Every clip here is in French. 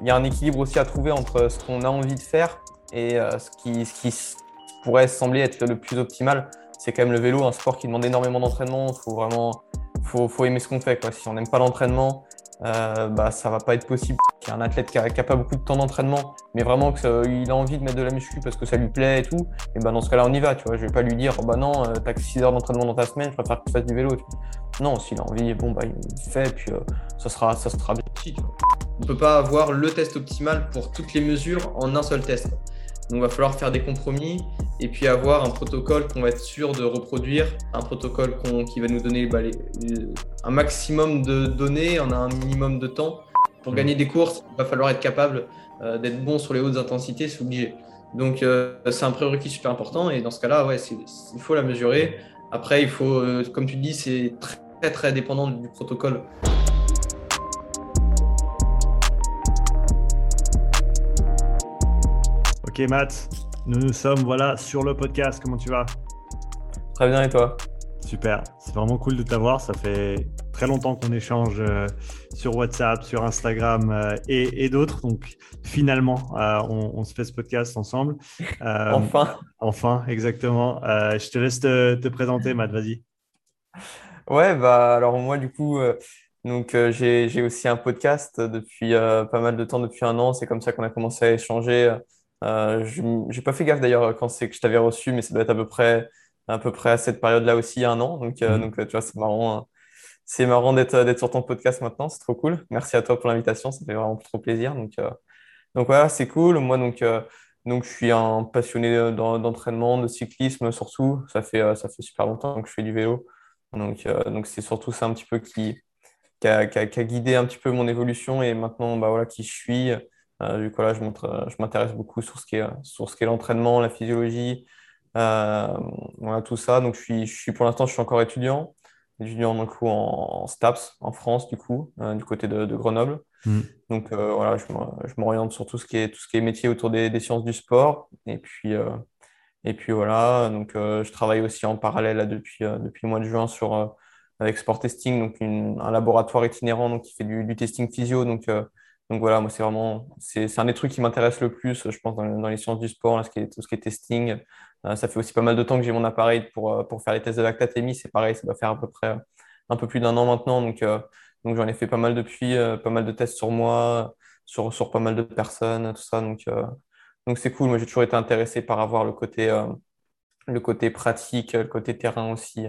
il y a un équilibre aussi à trouver entre ce qu'on a envie de faire et ce qui, ce qui pourrait sembler être le plus optimal. C'est quand même le vélo, un sport qui demande énormément d'entraînement. Il faut vraiment faut, aimer ce qu'on fait. Si on n'aime pas l'entraînement, euh, bah, ça va pas être possible. Il y a un athlète qui a, pas beaucoup de temps d'entraînement, mais vraiment qu'il a envie de mettre de la muscu parce que ça lui plaît et tout, et bah, dans ce cas-là, on y va. Tu vois. Je vais pas lui dire, bah non, euh, t'as que 6 heures d'entraînement dans ta semaine, je préfère que tu fasses du vélo. Non, s'il a envie, bon, bah, il fait, puis euh, ça, sera, ça sera bien. On ne peut pas avoir le test optimal pour toutes les mesures en un seul test. Donc, il va falloir faire des compromis et puis avoir un protocole qu'on va être sûr de reproduire, un protocole qui va nous donner bah, un maximum de données en un minimum de temps. Pour gagner des courses, il va falloir être capable euh, d'être bon sur les hautes intensités, c'est obligé. Donc, euh, c'est un prérequis super important et dans ce cas-là, ouais, il faut la mesurer. Après, il faut, euh, comme tu dis, c'est très, très dépendant du protocole. Ok Matt, nous nous sommes voilà sur le podcast. Comment tu vas? Très bien et toi? Super, c'est vraiment cool de t'avoir. Ça fait très longtemps qu'on échange euh, sur WhatsApp, sur Instagram euh, et, d'autres. Donc finalement, euh, on, se fait ce podcast ensemble. enfin. Enfin, exactement. je te laisse te, te présenter, Matt. Vas-y. Ouais, bah alors moi du coup. Donc, j'ai aussi un podcast depuis pas mal de temps, depuis un an. C'est comme ça qu'on a commencé à échanger euh, je n'ai pas fait gaffe d'ailleurs quand c'est que je t'avais reçu, mais ça doit être à peu près, à peu près à cette période-là aussi, un an. Donc, euh, mhm. donc tu vois, c'est marrant. Hein. C'est marrant d'être d'être sur ton podcast maintenant, c'est trop cool. Merci à toi pour l'invitation, ça fait vraiment trop plaisir. Donc, euh, donc voilà, c'est cool. Moi, donc, donc, je suis un passionné d'entraînement, de cyclisme surtout. Ça fait, ça fait super longtemps que je fais du vélo. Donc, donc c'est surtout ça un petit peu qui, qui a, qui, a, guidé un petit peu mon évolution et maintenant, bah, voilà, qui je suis. Euh, du coup, là, je m'intéresse beaucoup sur ce qui est, sur ce qui est l'entraînement, la physiologie, euh, voilà, tout ça. Donc, je suis, je suis, pour l'instant, je suis encore étudiant, étudiant donc, en, STAPS en France, du coup, euh, du côté de, Grenoble. Mm. Donc, voilà, je m'oriente sur tout ce qui est, tout ce qui est métier autour des, des sciences du sport. Et puis, et puis voilà, donc, je travaille aussi en parallèle là, depuis, depuis le mois de juin sur, avec Sport Testing, donc un laboratoire itinérant donc, qui fait du, du testing physio. Donc, donc voilà, moi, c'est vraiment, c'est un des trucs qui m'intéresse le plus, je pense, dans, les sciences du sport, ce qui est, tout ce qui est testing. Euh, ça fait aussi pas mal de temps que j'ai mon appareil pour, euh, pour faire les tests de lactatémie. C'est pareil, ça doit faire à peu près un peu plus d'un an maintenant. Donc, euh, donc j'en ai fait pas mal depuis, pas mal de tests sur moi, sur, sur pas mal de personnes, tout ça. Donc, donc c'est cool. Moi, j'ai toujours été intéressé par avoir le côté, le côté pratique, le côté terrain aussi,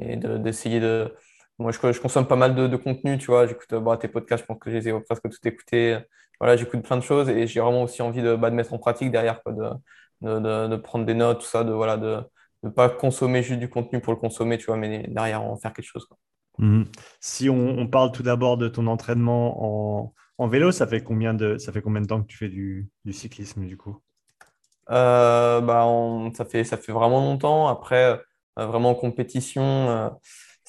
et d'essayer de moi, je, consomme pas mal de, contenu, tu vois. J'écoute bah, tes podcasts, je pense que je les ai presque tout écoutés. Voilà, j'écoute plein de choses et j'ai vraiment aussi envie de, bah, de, mettre en pratique derrière, quoi, de, de, prendre des notes, tout ça, de voilà, de ne pas consommer juste du contenu pour le consommer, tu vois, mais derrière en faire quelque chose. Quoi. Mhm. Si on, parle tout d'abord de ton entraînement en, en, vélo, ça fait combien de ça fait combien de temps que tu fais du, du cyclisme du coup? Euh, bah, ça fait ça fait vraiment longtemps. Après, euh, vraiment en compétition. Euh,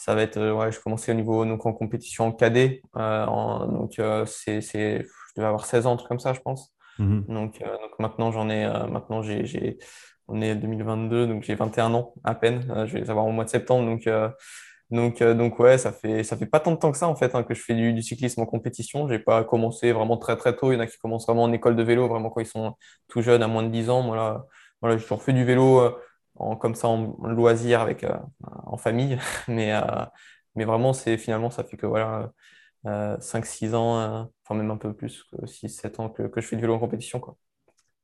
ça va être, euh, ouais, je commençais au niveau, donc en compétition en cadet. Euh, donc, euh, c'est, c'est, je devais avoir 16 ans, un truc comme ça, je pense. Mhm. Donc, donc maintenant, j'en ai, maintenant, j'ai, j'ai, on est 2022, donc j'ai 21 ans à peine. je vais les avoir au mois de septembre. Donc, donc, donc ouais, ça fait, ça fait pas tant de temps que ça, en fait, hein, que je fais du, du, cyclisme en compétition. J'ai pas commencé vraiment très, très tôt. Il y en a qui commencent vraiment en école de vélo, vraiment quand ils sont tout jeunes, à moins de 10 ans. Moi, là, voilà, j'ai toujours fait du vélo comme ça en loisir avec, euh, en famille. mais, euh, mais vraiment, c'est finalement, ça fait que voilà, 5-6 euh, ans, enfin même un peu plus, 6-7 ans que, que, je fais du vélo en compétition. Quoi.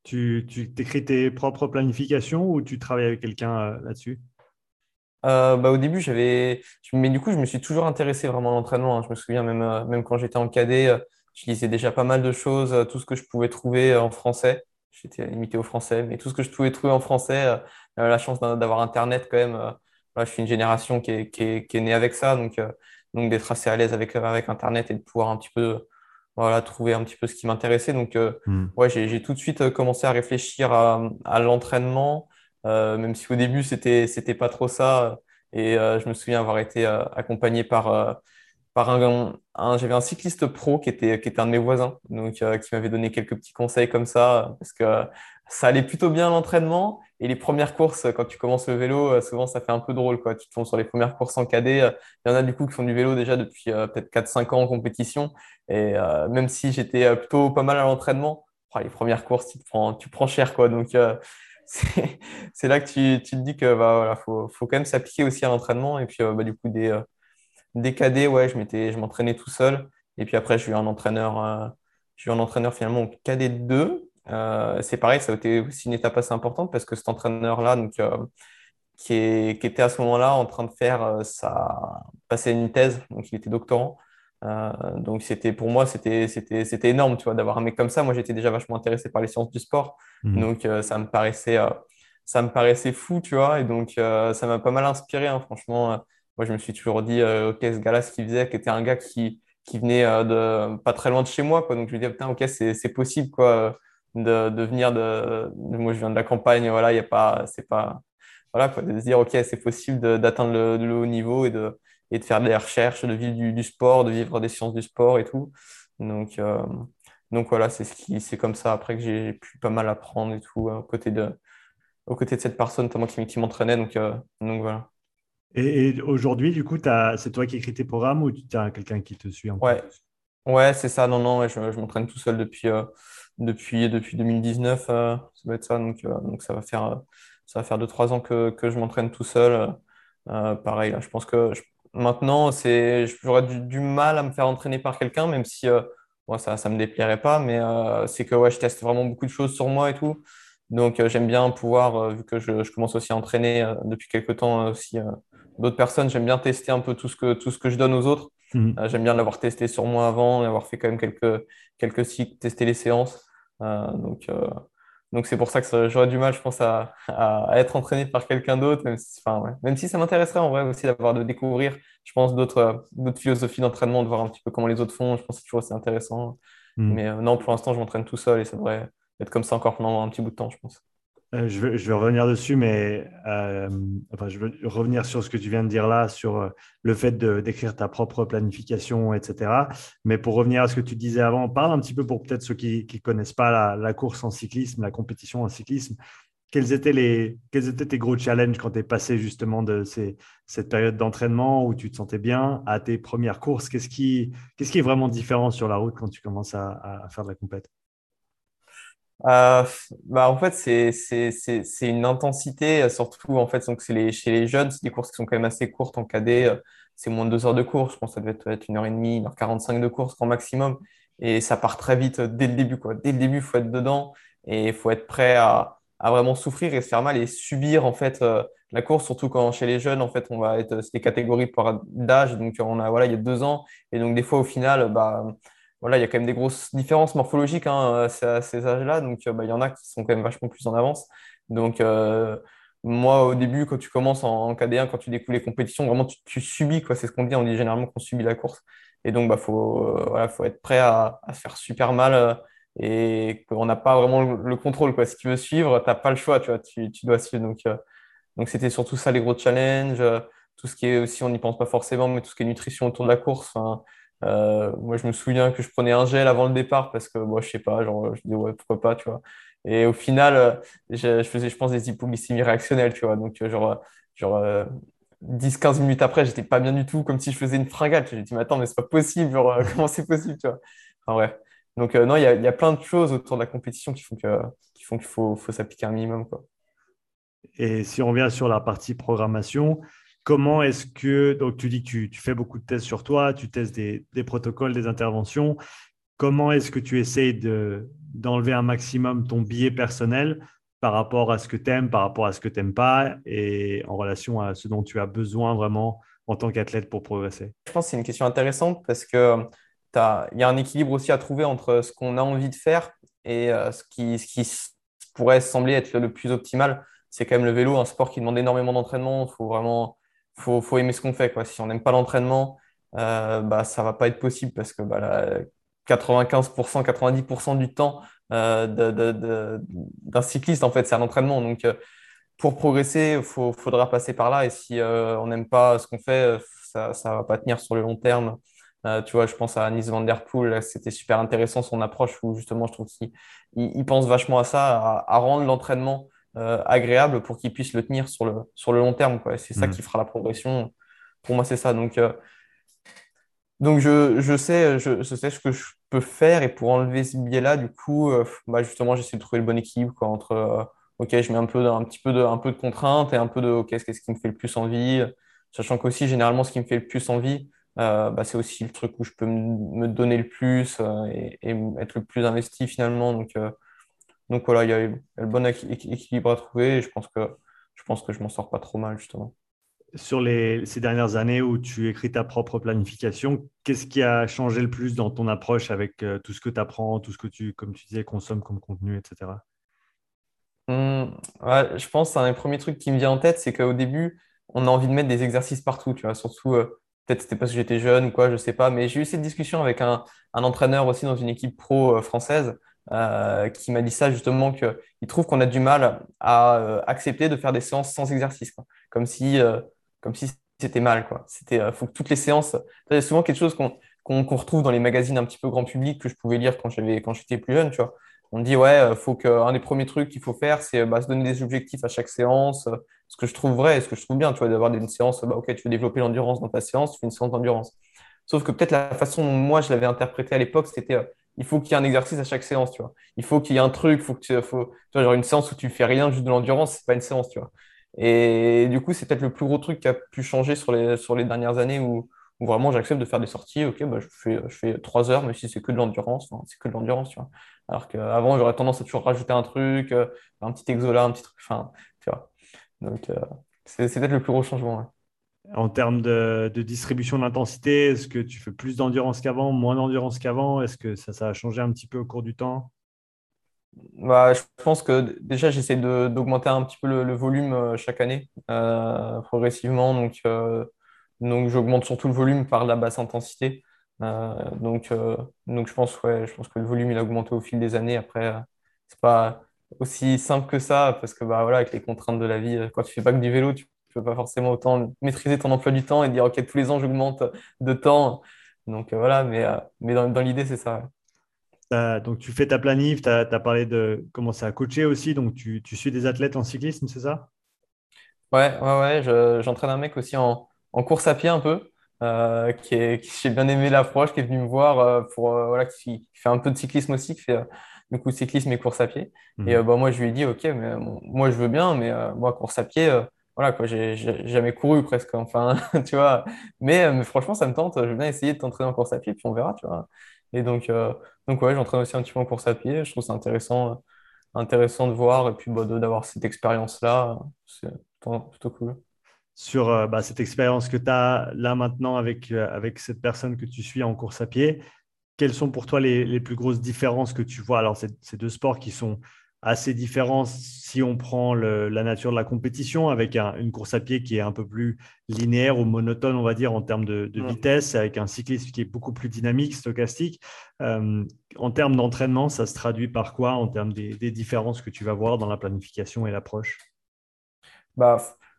Tu, tu écris tes propres planifications ou tu travailles avec quelqu'un là-dessus? Bah, au début, j'avais. Mais du coup, je me suis toujours intéressé vraiment à l'entraînement. Hein. Je me souviens, même, même quand j'étais en cadet, je lisais déjà pas mal de choses, tout ce que je pouvais trouver en français. J'étais limité au français, mais tout ce que je pouvais trouver en français, la chance d'avoir Internet quand même. Euh, je suis une génération qui est, qui est, qui est née avec ça, donc, euh, donc d'être assez à l'aise avec, avec Internet et de pouvoir un petit peu voilà, trouver un petit peu ce qui m'intéressait. Donc, euh, hmm. ouais, j'ai tout de suite commencé à réfléchir à, à l'entraînement, même si au début, c'était c'était pas trop ça. Et je me souviens avoir été accompagné par, j'avais un cycliste pro qui était, qui était un de mes voisins, donc euh, qui m'avait donné quelques petits conseils comme ça, parce que ça allait plutôt bien l'entraînement. Et les premières courses, quand tu commences le vélo, euh, souvent ça fait un peu drôle. Quoi. Tu te fonds sur les premières courses en cadet. Euh, il y en a du coup qui font du vélo déjà depuis peut-être 4-5 ans en compétition. Et même si j'étais plutôt pas mal à l'entraînement, oh, les premières courses, tu, prends, tu prends cher. Quoi. Donc c'est là que tu, tu, te dis que bah, voilà, faut, faut quand même s'appliquer aussi à l'entraînement. Et puis bah, du coup, des des cadets, ouais, je m'étais, je m'entraînais tout seul. Et puis après, j'ai eu un entraîneur, euh, j'ai eu un entraîneur finalement au cadet 2. Euh, c'est pareil, ça a été aussi une étape assez importante parce que cet entraîneur-là, donc, euh, qui, est, qui, était à ce moment-là en train de faire sa, passer une thèse, donc il était doctorant. donc c'était pour moi c'était c'était c'était énorme tu vois d'avoir un mec comme ça moi j'étais déjà vachement intéressé par les sciences du sport mmh. donc ça me paraissait ça me paraissait fou tu vois et donc ça m'a pas mal inspiré hein, franchement moi, je me suis toujours dit, euh, OK, ce gars-là, ce qu'il faisait, qui était un gars qui, qui venait euh, de pas très loin de chez moi, quoi. Donc, je me dis, putain, OK, c'est possible, quoi, de, de venir de. Moi, je viens de la campagne, voilà, il y a pas. C'est pas. Voilà, quoi, de se dire, OK, c'est possible d'atteindre le, le, haut niveau et de, et de faire des recherches, de vivre du, sport, de vivre des sciences du sport et tout. Donc, euh, donc voilà, c'est ce qui, c'est comme ça après que j'ai pu pas mal apprendre et tout, de, aux côtés de cette personne, notamment qui, qui m'entraînait. Donc, donc voilà. Et, aujourd'hui, du coup, c'est toi qui écris tes programmes ou tu as quelqu'un qui te suit en Ouais, ouais c'est ça. Non, non, je, m'entraîne tout seul depuis, euh, depuis, depuis 2019. Euh, ça doit être ça. Donc, euh, donc ça va faire, ça va faire 2-3 ans que, que je m'entraîne tout seul. pareil, là, je pense que maintenant, j'aurais du, du, mal à me faire entraîner par quelqu'un, même si moi, ça ne me déplairait pas. Mais c'est que ouais, je teste vraiment beaucoup de choses sur moi et tout. Donc, j'aime bien pouvoir, vu que je, je, commence aussi à entraîner depuis quelques temps aussi d'autres personnes, j'aime bien tester un peu tout ce que, tout ce que je donne aux autres. Mhm. Euh, j'aime bien l'avoir testé sur moi avant avoir fait quand même quelques, quelques cycles, tester les séances. Euh, donc, euh, donc c'est pour ça que j'aurais du mal, je pense, à, à, être entraîné par quelqu'un d'autre, même si, enfin, ouais. même si ça m'intéresserait en vrai aussi d'avoir de découvrir, je pense, d'autres philosophies d'entraînement, de voir un petit peu comment les autres font. Je pense que c'est toujours assez intéressant. Mhm. Mais non, pour l'instant, je m'entraîne tout seul et ça devrait être comme ça encore pendant un petit bout de temps, je pense. Euh, je, vais, revenir dessus, mais euh, je veux revenir sur ce que tu viens de dire là, sur euh, le fait d'écrire ta propre planification, etc. Mais pour revenir à ce que tu disais avant, parle un petit peu pour peut-être ceux qui ne connaissent pas la, course en cyclisme, la compétition en cyclisme. Quels étaient, les, tes gros challenges quand tu es passé justement de cette période d'entraînement où tu te sentais bien à tes premières courses? Qu'est-ce qui, est vraiment différent sur la route quand tu commences à, à faire de la compète? Euh, bah, en fait, c'est une intensité, surtout en fait, donc les, chez les jeunes, c'est des courses qui sont quand même assez courtes en cadet. Euh, c'est moins de deux heures de course, je pense que ça devait être une heure et demie, une heure 45 de course grand maximum. Et ça part très vite dès le début. Quoi. Dès le début, faut être dedans et faut être prêt à, à, vraiment souffrir et se faire mal et subir en fait euh, la course, surtout quand chez les jeunes, en fait, on va être, c'est des catégories d'âge. Donc, on a, voilà, il y a deux ans. Et donc, des fois, au final, bah, voilà, il y a quand même des grosses différences morphologiques hein, à ces âges-là. Donc, euh, bah, il y en a qui sont quand même vachement plus en avance. Donc, euh, moi, au début, quand tu commences en, KD1, quand tu découvres les compétitions, vraiment, tu, subis, quoi. C'est ce qu'on dit. On dit généralement qu'on subit la course. Et donc, bah, faut, euh, voilà, faut être prêt à, se faire super mal et qu'on n'a pas vraiment le, contrôle, quoi. Si tu veux suivre, tu n'as pas le choix, tu vois. Tu dois suivre. Donc, donc, c'était surtout ça les gros challenges. tout ce qui est aussi, on n'y pense pas forcément, mais tout ce qui est nutrition autour de la course. Euh, moi, je me souviens que je prenais un gel avant le départ parce que moi, je sais pas, genre, je dis ouais, pourquoi pas, tu vois. Et au final, euh, je, faisais, je pense, des hypoglycémies réactionnelles, tu vois. Donc, euh, genre, genre 10-15 minutes après, j'étais pas bien du tout, comme si je faisais une fringale. J'ai dit, mais attends, mais c'est pas possible, genre, comment c'est possible, tu vois. Enfin, ouais. Donc, non, il y a, plein de choses autour de la compétition qui font que, qui qu'il faut, faut s'appliquer un minimum, quoi. Et si on revient sur la partie programmation, Comment est-ce que, donc tu dis que tu, fais beaucoup de tests sur toi, tu testes des, protocoles, des interventions. Comment est-ce que tu essayes d'enlever un maximum ton biais personnel par rapport à ce que tu aimes, par rapport à ce que tu n'aimes pas et en relation à ce dont tu as besoin vraiment en tant qu'athlète pour progresser? Je pense que c'est une question intéressante parce qu'il y a un équilibre aussi à trouver entre ce qu'on a envie de faire et euh, ce qui, ce qui pourrait sembler être le plus optimal. C'est quand même le vélo, un sport qui demande énormément d'entraînement. Il faut vraiment faut, faut aimer ce qu'on fait. Quoi. Si on n'aime pas l'entraînement, euh, bah, ça va pas être possible parce que bah, 95%, 90% du temps euh, d'un cycliste, en fait, c'est un entraînement. Donc, euh, pour progresser, il faudra passer par là. Et si euh, on n'aime pas ce qu'on fait, ça ne va pas tenir sur le long terme. tu vois, je pense à Nice Van Der Poel, c'était super intéressant son approche où justement je trouve qu'il il, pense vachement à ça, à, rendre l'entraînement agréable pour qu'il puisse le tenir sur le, sur le long terme. C'est ça mm. qui fera la progression. Pour moi, c'est ça. Donc, donc je, je, sais, je, je, sais ce que je peux faire et pour enlever ce biais-là, du coup, bah justement, j'essaie de trouver le bon équilibre quoi, entre ok, je mets un peu, un petit peu de, un peu de contraintes et un peu de, ok, qu'est-ce qui me fait le plus envie, sachant qu'aussi, généralement, ce qui me fait le plus envie, euh, bah, c'est aussi le truc où je peux me donner le plus euh, et, être le plus investi finalement. Donc, euh, donc voilà, il y a le bon équilibre à trouver et je pense que je pense que je m'en sors pas trop mal justement. Sur les, ces dernières années où tu écris ta propre planification, qu'est-ce qui a changé le plus dans ton approche avec tout ce que tu apprends, tout ce que tu, comme tu disais, consommes comme contenu, etc. Mmh, je pense que un des premiers trucs qui me vient en tête, c'est qu'au début, on a envie de mettre des exercices partout, tu vois, surtout, euh, peut-être c'était parce que j'étais jeune ou quoi, je sais pas, mais j'ai eu cette discussion avec un, entraîneur aussi dans une équipe pro euh, française euh, qui m'a dit ça justement, qu'il trouve qu'on a du mal à accepter de faire des séances sans exercice, comme si, comme si c'était mal, quoi. C'était, faut que toutes les séances, c'est souvent quelque chose qu'on qu'on retrouve dans les magazines un petit peu grand public que je pouvais lire quand j'avais, quand j'étais plus jeune, tu vois on dit ouais, euh, faut qu'un des premiers trucs qu'il faut faire, c'est bah, se donner des objectifs à chaque séance. Euh, ce que je trouve vrai, ce que je trouve bien, d'avoir une séance, bah, ok, tu veux développer l'endurance dans ta séance, tu fais une séance d'endurance. Sauf que peut-être la façon dont moi je l'avais interprété à l'époque, c'était euh, il faut qu'il y ait un exercice à chaque séance, tu vois. Il faut qu'il y ait un truc, faut que tu, faut, genre une séance où tu fais rien, juste de l'endurance, c'est pas une séance, tu vois. Et du coup, c'est peut-être le plus gros truc qui a pu changer sur les, sur les dernières années où, vraiment j'accepte de faire des sorties. Ok, bah, je fais, je fais trois heures, mais si c'est que de l'endurance, c'est que de l'endurance, tu vois. Alors qu'avant, j'aurais tendance à toujours rajouter un truc, euh, un petit exo là, un petit truc, enfin, tu vois. Donc, euh, c'est peut-être le plus gros changement. En termes de, distribution d'intensité, est-ce que tu fais plus d'endurance qu'avant, moins d'endurance qu'avant? Est-ce que ça, a changé un petit peu au cours du temps? Bah, je pense que déjà, j'essaie d'augmenter un petit peu le, volume euh, chaque année, progressivement. Donc, donc j'augmente surtout le volume par la basse intensité. Euh, donc, euh, je pense, que le volume il a augmenté au fil des années. Après, euh, c'est pas aussi simple que ça parce que bah avec les contraintes de la vie, quand tu fais pas que du vélo, peux pas forcément autant maîtriser ton emploi du temps et dire ok tous les ans j'augmente de temps. Donc voilà, mais, mais dans, dans l'idée c'est ça. donc tu fais ta planif, tu as, parlé de commencer à coacher aussi, donc tu, tu suis des athlètes en cyclisme, c'est ça? Ouais, ouais, ouais, j'entraîne un mec aussi en, en course à pied un peu. Euh, qui, est, qui j'ai bien aimé l'approche, qui est venu me voir euh, pour euh, voilà, qui, fait un peu de cyclisme aussi, qui fait du coup cyclisme et course à pied. Et mhm. bah, moi, je lui ai dit, ok, mais moi, je veux bien, mais moi, course à pied, voilà, quoi, j'ai jamais couru presque, enfin, tu vois. Mais, mais, franchement, ça me tente. Je veux bien essayer de t'entraîner en course à pied, puis on verra, tu vois. Et donc, donc ouais, j'entraîne aussi un petit peu en course à pied. Je trouve ça intéressant, intéressant de voir et puis bah, d'avoir cette expérience-là. C'est plutôt cool sur euh, bah, cette expérience que tu as là maintenant avec, euh, avec cette personne que tu suis en course à pied. Quelles sont pour toi les, les plus grosses différences que tu vois? Alors, ces deux sports qui sont assez différents si on prend la nature de la compétition, avec une course à pied qui est un peu plus linéaire ou monotone, on va dire, en termes de, vitesse, avec un cyclisme qui est beaucoup plus dynamique, stochastique. Euh, en termes d'entraînement, ça se traduit par quoi en termes des, des, différences que tu vas voir dans la planification et l'approche? Bah,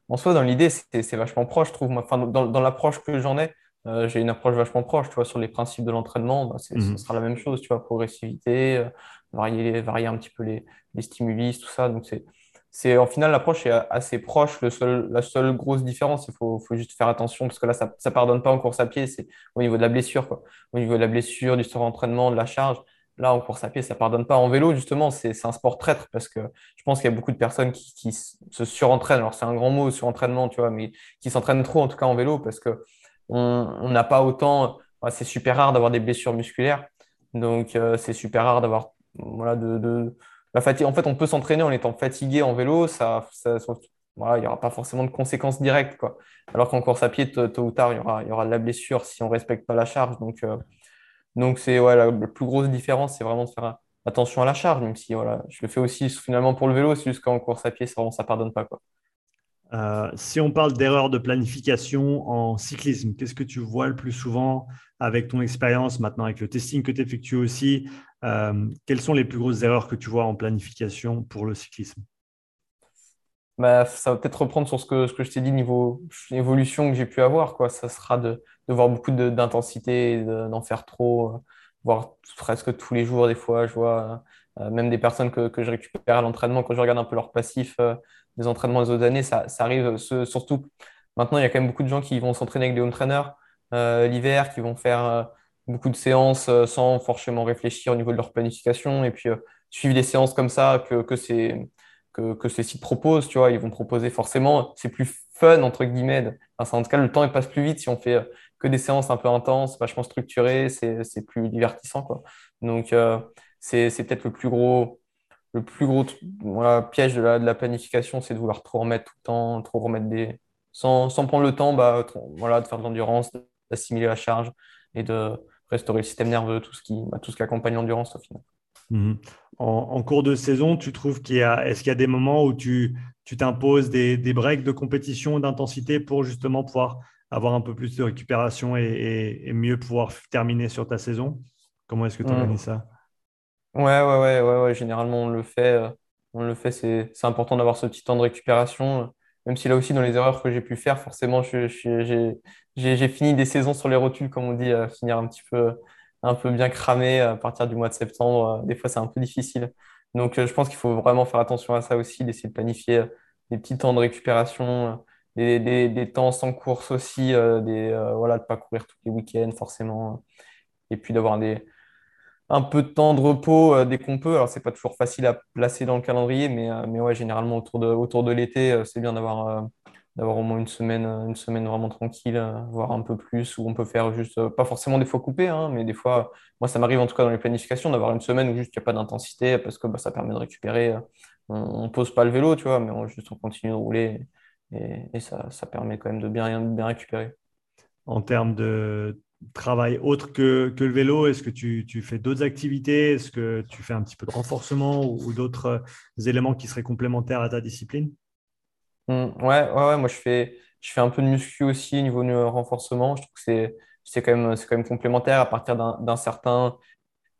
en soi, dans l'idée, c'est vachement proche, je trouve. Enfin, dans, dans l'approche que j'en ai, euh, j'ai une approche vachement proche, tu vois, sur les principes de l'entraînement, bah, ce mhm. sera la même chose, tu vois, progressivité, euh, varier, varier un petit peu les, les tout ça. Donc, c'est, c'est, en final, l'approche est assez proche. Le seul, la seule grosse différence, il faut, faut juste faire attention, parce que là, ça ne pardonne pas en course à pied, c'est au niveau de la blessure, quoi. Au niveau de la blessure, du surentraînement, de la charge. Là, en course à pied, ça pardonne pas. En vélo, justement, c'est un sport traître parce que je pense qu'il y a beaucoup de personnes qui, se surentraînent. Alors, c'est un grand mot, surentraînement, tu vois, mais qui s'entraînent trop, en tout cas en vélo, parce que on n'a pas autant. c'est super rare d'avoir des blessures musculaires. Donc, euh, c'est super rare d'avoir. Voilà, de, En fait, on peut s'entraîner en étant fatigué en vélo. Ça, voilà, il n'y aura pas forcément de conséquences directes. Alors qu'en course à pied, tôt, ou tard, il y aura, de la blessure si on ne respecte pas la charge. Donc, euh, ouais, la, plus grosse différence, c'est vraiment de faire attention à la charge, même si voilà, je le fais aussi finalement pour le vélo, c'est juste qu'en course à pied, ça ne pardonne pas. Euh, si on parle d'erreurs de planification en cyclisme, qu'est-ce que tu vois le plus souvent avec ton expérience maintenant, avec le testing que tu effectues aussi euh, Quelles sont les plus grosses erreurs que tu vois en planification pour le cyclisme? Bah, ça va peut-être reprendre sur ce que, je t'ai dit niveau évolution que j'ai pu avoir, quoi. Ça sera de, voir beaucoup d'intensité, de- d'en faire trop, euh, voire presque tous les jours, des fois. Je vois euh, même des personnes que, je récupère à l'entraînement, quand je regarde un peu leur passif euh, des entraînements des autres années, ça, arrive surtout. Maintenant, il y a quand même beaucoup de gens qui vont s'entraîner avec des home trainers euh, l'hiver, qui vont faire euh, beaucoup de séances euh, sans forcément réfléchir au niveau de leur planification, et puis euh, suivre des séances comme ça que, que c'est que, que ces sites proposent, tu vois, ils vont proposer forcément, c'est plus fun, entre guillemets. Enfin, en tout cas, le temps, il passe plus vite si on fait euh, que des séances un peu intenses, vachement structurées, c'est, plus divertissant, quoi. Donc, euh, c'est, peut-être le plus gros, le plus gros piège de la, de la planification, c'est de vouloir trop remettre tout le temps, trop remettre des... Sans, sans prendre le temps, bah, voilà, de faire de l'endurance, d'assimiler la charge et de restaurer le système nerveux, tout ce qui, bah, tout ce qui accompagne l'endurance au final. Mhm. En, en cours de saison, tu trouves qu'il y a, est-ce qu'il y a des moments où tu, tu t'imposes des, des breaks de compétition, d'intensité pour justement pouvoir avoir un peu plus de récupération et, et- et mieux pouvoir terminer sur ta saison? Comment est-ce que tu organises Mm. ça? Ouais, ouais, ouais, ouais, ouais, généralement on le fait. euh, on le fait, c'est, c'est important d'avoir ce petit temps de récupération. Même si là aussi, dans les erreurs que j'ai pu faire, forcément, j'ai, fini des saisons sur les rotules, comme on dit, euh, finir un petit peu, un peu bien cramé à partir du mois de septembre. euh, Des fois, c'est un peu difficile. Donc, euh, je pense qu'il faut vraiment faire attention à ça aussi, d'essayer de planifier euh, des petits temps de récupération, des, temps sans course aussi, des, voilà, de pas courir tous les week-ends forcément. Et puis d'avoir des un peu de temps de repos euh, dès qu'on peut. Alors, c'est pas toujours facile à placer dans le calendrier, mais, euh, mais ouais, généralement autour de, l'été, euh, c'est bien d'avoir d'avoir au moins une semaine, une semaine vraiment tranquille, voire un peu plus, où on peut faire juste, pas forcément des fois coupés, hein, mais des fois, moi, ça m'arrive en tout cas dans les planifications d'avoir une semaine où juste il n'y a pas d'intensité, parce que bah, ça permet de récupérer. on, on pose pas le vélo, tu vois, mais on, juste on continue de rouler et, ça permet quand même de bien, de bien récupérer. En termes de travail autre que, que le vélo, est-ce que tu, tu fais d'autres activités? Est-ce que tu fais un petit peu de renforcement ou, d'autres euh, éléments qui seraient complémentaires à ta discipline? Mm, ouais, ouais, ouais, moi je fais, je fais un peu de muscu aussi niveau nu- renforcement. Je trouve que c'est, quand même, quand même complémentaire à partir d'un d'un certain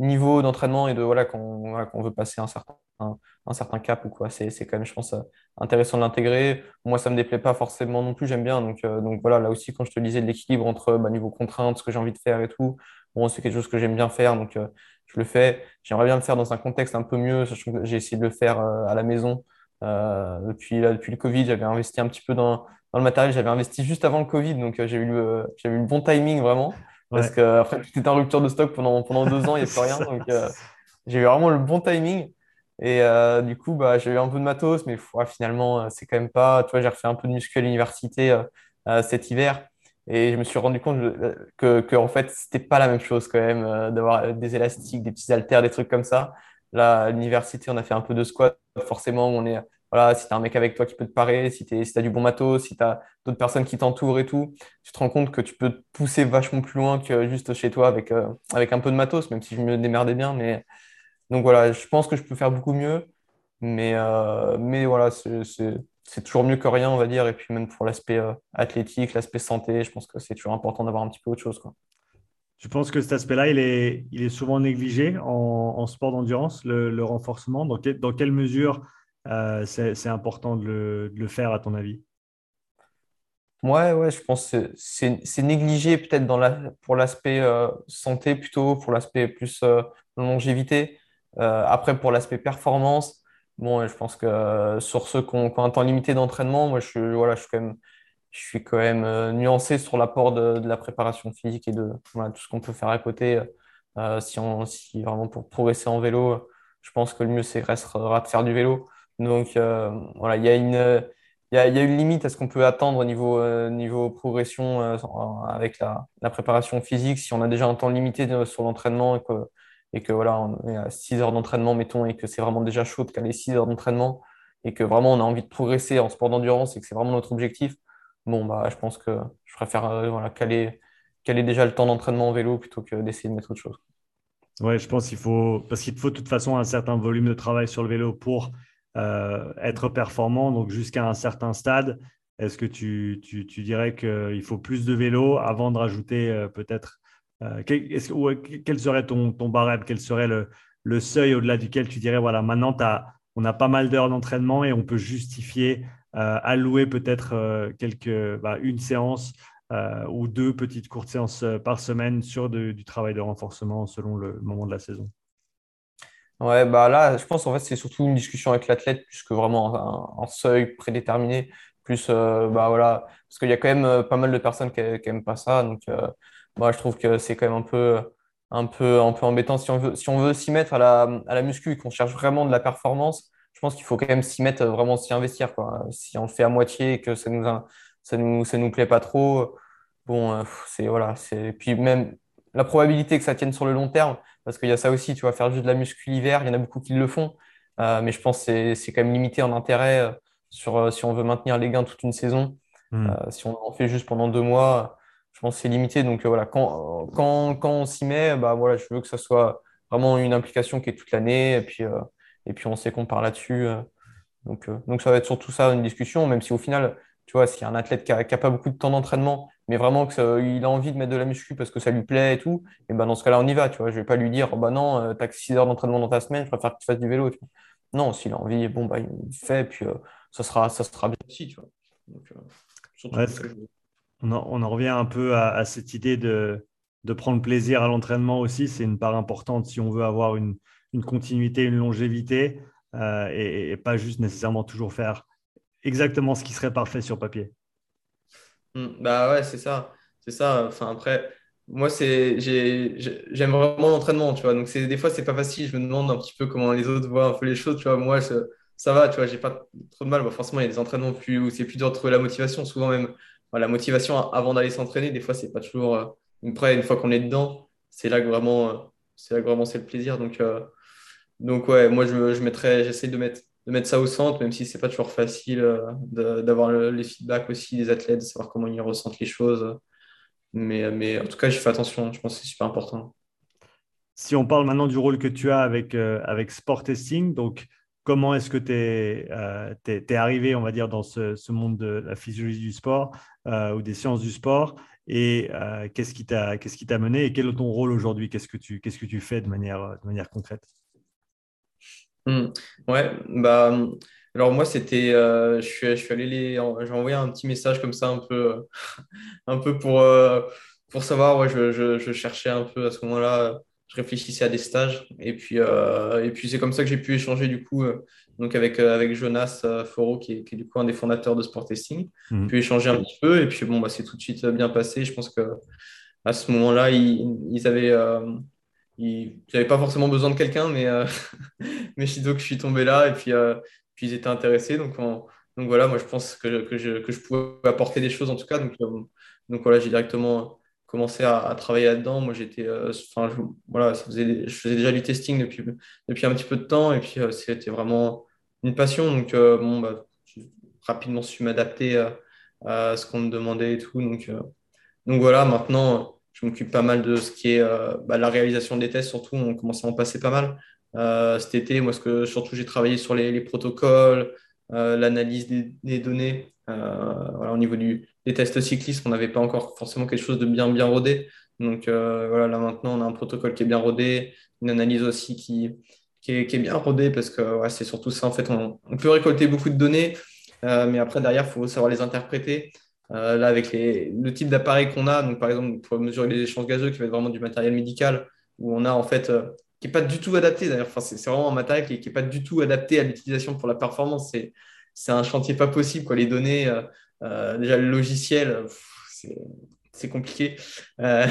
niveau d'entraînement et de voilà, qu'on voilà, qu'on veut passer un certain, un, certain cap ou quoi. C'est, c'est quand même, je pense, euh, intéressant de l'intégrer. Moi, ça me déplaît pas forcément non plus, j'aime bien. Donc, euh, donc voilà, là aussi, quand je te disais de l'équilibre entre bah, niveau contrainte, ce que j'ai envie de faire et tout, bon, c'est quelque chose que j'aime bien faire. Donc, euh, je le fais. J'aimerais bien le faire dans un contexte un peu mieux, sachant que j'ai essayé de le faire euh, à la maison. Depuis, là, depuis le Covid, j'avais investi un petit peu dans, dans le matériel. J'avais investi juste avant le Covid, donc j'ai eu le, j'ai eu le bon timing vraiment. Parce Ouais, que après, tout était en rupture de stock pendant, pendant deux ans, il n'y a plus rien. Donc, j'ai eu vraiment le bon timing. Et euh, du coup, bah, j'ai eu un peu de matos, mais finalement, euh, c'est quand même pas. Tu vois, j'ai refait un peu de muscu à l'université euh, cet hiver. Et je me suis rendu compte que, que en fait, c'était pas la même chose quand même d'avoir des élastiques, des petits haltères, des trucs comme ça. Là, à l'université, on a fait un peu de squat. Forcément, on est, voilà, si tu un mec avec toi qui peut te parer, si tu si as du bon matos, si tu as d'autres personnes qui t'entourent et tout, tu te rends compte que tu peux te pousser vachement plus loin que juste chez toi avec, avec un peu de matos, même si je me démerdais bien. Mais donc voilà, je pense que je peux faire beaucoup mieux. Mais, euh, mais voilà, c'est toujours mieux que rien, on va dire. Et puis même pour l'aspect euh, athlétique, l'aspect santé, je pense que c'est toujours important d'avoir un petit peu autre chose, quoi. Tu penses que cet aspect-là, il est, il est souvent négligé en, en sport d'endurance, le, le renforcement? Dans, quel- dans quelle mesure euh, c'est, important de le, de le faire, à ton avis? Ouais, ouais, je pense que c'est négligé peut-être la, pour l'aspect euh, santé plutôt, pour l'aspect plus euh, longévité. Euh, après, pour l'aspect performance, bon, je pense que euh, sur ceux qui ont, un temps limité d'entraînement, moi, je, suis- quand même, je suis quand même euh, nuancé sur l'apport de, la préparation physique et de tout ce qu'on peut faire à côté. Si vraiment pour progresser en vélo, je pense que le mieux, c'est restera de faire du vélo. Donc, voilà, il y a une il y a, une limite à ce qu'on peut attendre au niveau, niveau progression avec la, préparation physique. Si on a déjà un temps limité sur l'entraînement et que voilà, on est à 6 heures d'entraînement, mettons, et que c'est vraiment déjà chaud de caler 6 heures d'entraînement et que vraiment on a envie de progresser en sport d'endurance et que c'est vraiment notre objectif, bon, bah, je pense que je préfère euh, voilà, caler, caler déjà le temps d'entraînement en vélo plutôt que d'essayer de mettre autre chose. Ouais, je pense qu'il faut, parce qu'il faut de toute façon un certain volume de travail sur le vélo pour euh, être performant, donc jusqu'à un certain stade. Est-ce que tu, tu, tu dirais qu'il faut plus de vélo avant de rajouter euh, peut-être, euh, euh, quel serait ton, barème, quel serait le, seuil au-delà duquel tu dirais, voilà, maintenant on a pas mal d'heures d'entraînement et on peut justifier allouer peut-être quelques, bah, une séance ou deux petites courtes séances par semaine sur du travail de renforcement selon le moment de la saison? Ouais, bah là, je pense en fait c'est surtout une discussion avec l'athlète plus que vraiment un, seuil prédéterminé. Plus, euh, bah voilà, parce qu'il y a quand même euh, pas mal de personnes qui, n'aiment pas ça. Donc, euh, moi, je trouve que c'est quand même un peu, un peu, un peu embêtant. Si on veut, si s'y mettre à la, à la muscu et qu'on cherche vraiment de la performance, je pense qu'il faut quand même s'y mettre, vraiment s'y investir, quoi. Si on le fait à moitié et que ça nous, ça nous, ça nous plaît pas trop, bon, c'est, voilà, c'est, puis même la probabilité que ça tienne sur le long terme, parce qu'il y a ça aussi, tu vas faire juste de la muscu l'hiver, il y en a beaucoup qui le font, euh, mais je pense que c'est quand même limité en intérêt euh, sur, euh, si on veut maintenir les gains toute une saison. Hmm. si on en fait juste pendant deux mois, je pense que c'est limité. Donc voilà, quand, quand, quand on s'y met, bah, voilà, je veux que ça soit vraiment une implication qui est toute l'année, et puis, et puis on sait qu'on part là-dessus. donc, donc ça va être surtout ça, une discussion, même si au final, tu vois, s'il y a un athlète qui n'a pas beaucoup de temps d'entraînement, mais vraiment qu'il a envie de mettre de la muscu parce que ça lui plaît et tout, et ben dans ce cas-là, on y va. Tu vois. Je ne vais pas lui dire, bah non, tu as que 6 heures d'entraînement dans ta semaine, je préfère que tu fasses du vélo. Non, s'il a envie, bon, bah, il fait, puis euh, ça, sera, ça sera bien aussi. Tu vois. Euh, on, en, revient un peu à, cette idée de, de prendre plaisir à l'entraînement aussi. C'est une part importante si on veut avoir une, une continuité, une longévité, euh, et, pas juste nécessairement toujours faire exactement ce qui serait parfait sur papier. Hmm, bah ouais, c'est ça. C'est ça. Enfin, après, moi, c'est, j'aime vraiment l'entraînement, tu vois. Donc, des fois, c'est pas facile. Je me demande un petit peu comment les autres voient un peu les choses, tu vois. Moi, ça va, tu vois, j'ai pas trop de mal. Bon, forcément, il y a des entraînements plus, où c'est plus dur de trouver la motivation. Souvent, même, la motivation avant d'aller s'entraîner, des fois, c'est pas toujours. Euh, après, une fois qu'on est dedans, c'est là que vraiment, euh, c'est là vraiment c'est le plaisir. Donc, euh, donc ouais, moi, je, je mettrais, j'essaie de mettre de mettre ça au centre, même si c'est pas toujours facile d'avoir les feedbacks aussi des athlètes, de savoir comment ils ressentent les choses. Mais, mais en tout cas, je fais attention, je pense que c'est super important. Si on parle maintenant du rôle que tu as avec, avec Sport Testing, donc comment est-ce que tu es, euh, arrivé, on va dire, dans ce, monde de la physiologie du sport ou des sciences du sport? Et qu'est-ce qui t'a mené? Et quel est ton rôle aujourd'hui? Qu'est-ce que tu qu'est-ce que tu fais de manière, de manière concrète? Hmm. Ouais, bah, alors moi, c'était, euh, je suis, je suis allé les, j'ai envoyé un petit message comme ça, un peu, un peu pour, euh, pour savoir. Ouais, je, je, cherchais un peu à ce moment-là, je réfléchissais à des stages. Et puis, euh, et puis c'est comme ça que j'ai pu échanger du coup, donc avec, avec Jonas Foro, qui est, qui est, du coup un des fondateurs de Sport Testing. Mmh. Puis échanger un petit peu. Et puis bon, bah, c'est tout de suite bien passé. Je pense que à ce moment-là, ils, ils avaient ils n'avaient pas forcément besoin de quelqu'un, mais, euh, mais je suis tombé là et puis, euh, puis ils étaient intéressés. Donc, donc voilà, moi je pense que, que, je, que, je, pouvais apporter des choses en tout cas. Donc, euh, donc voilà, j'ai directement commencé à, travailler là-dedans. Moi j'étais, euh, enfin voilà, je faisais déjà du testing depuis, un petit peu de temps et puis c'était vraiment une passion. Donc bon, bah, j'ai rapidement su m'adapter à, ce qu'on me demandait et tout. Donc, voilà, maintenant je m'occupe pas mal de ce qui est euh, bah, la réalisation des tests, surtout, on commence à en passer pas mal. Euh, cet été, moi, ce que, surtout, j'ai travaillé sur les, protocoles, euh, l'analyse des, données. Voilà, au niveau des tests cyclistes, on n'avait pas encore forcément quelque chose de bien, bien rodé. Donc voilà, là maintenant, on a un protocole qui est bien rodé, une analyse aussi qui, qui, est, bien rodée parce que c'est surtout ça. En fait, on, peut récolter beaucoup de données, mais après, derrière, il faut savoir les interpréter. Euh, là, avec le type d'appareil qu'on a, donc par exemple pour mesurer les échanges gazeux, qui va être vraiment du matériel médical, où on a en fait, euh, qui n'est pas du tout adapté d'ailleurs, enfin, c'est vraiment un matériel qui n'est pas du tout adapté à l'utilisation pour la performance. Un chantier pas possible. Quoi. Les données, euh, déjà le logiciel, c'est compliqué. le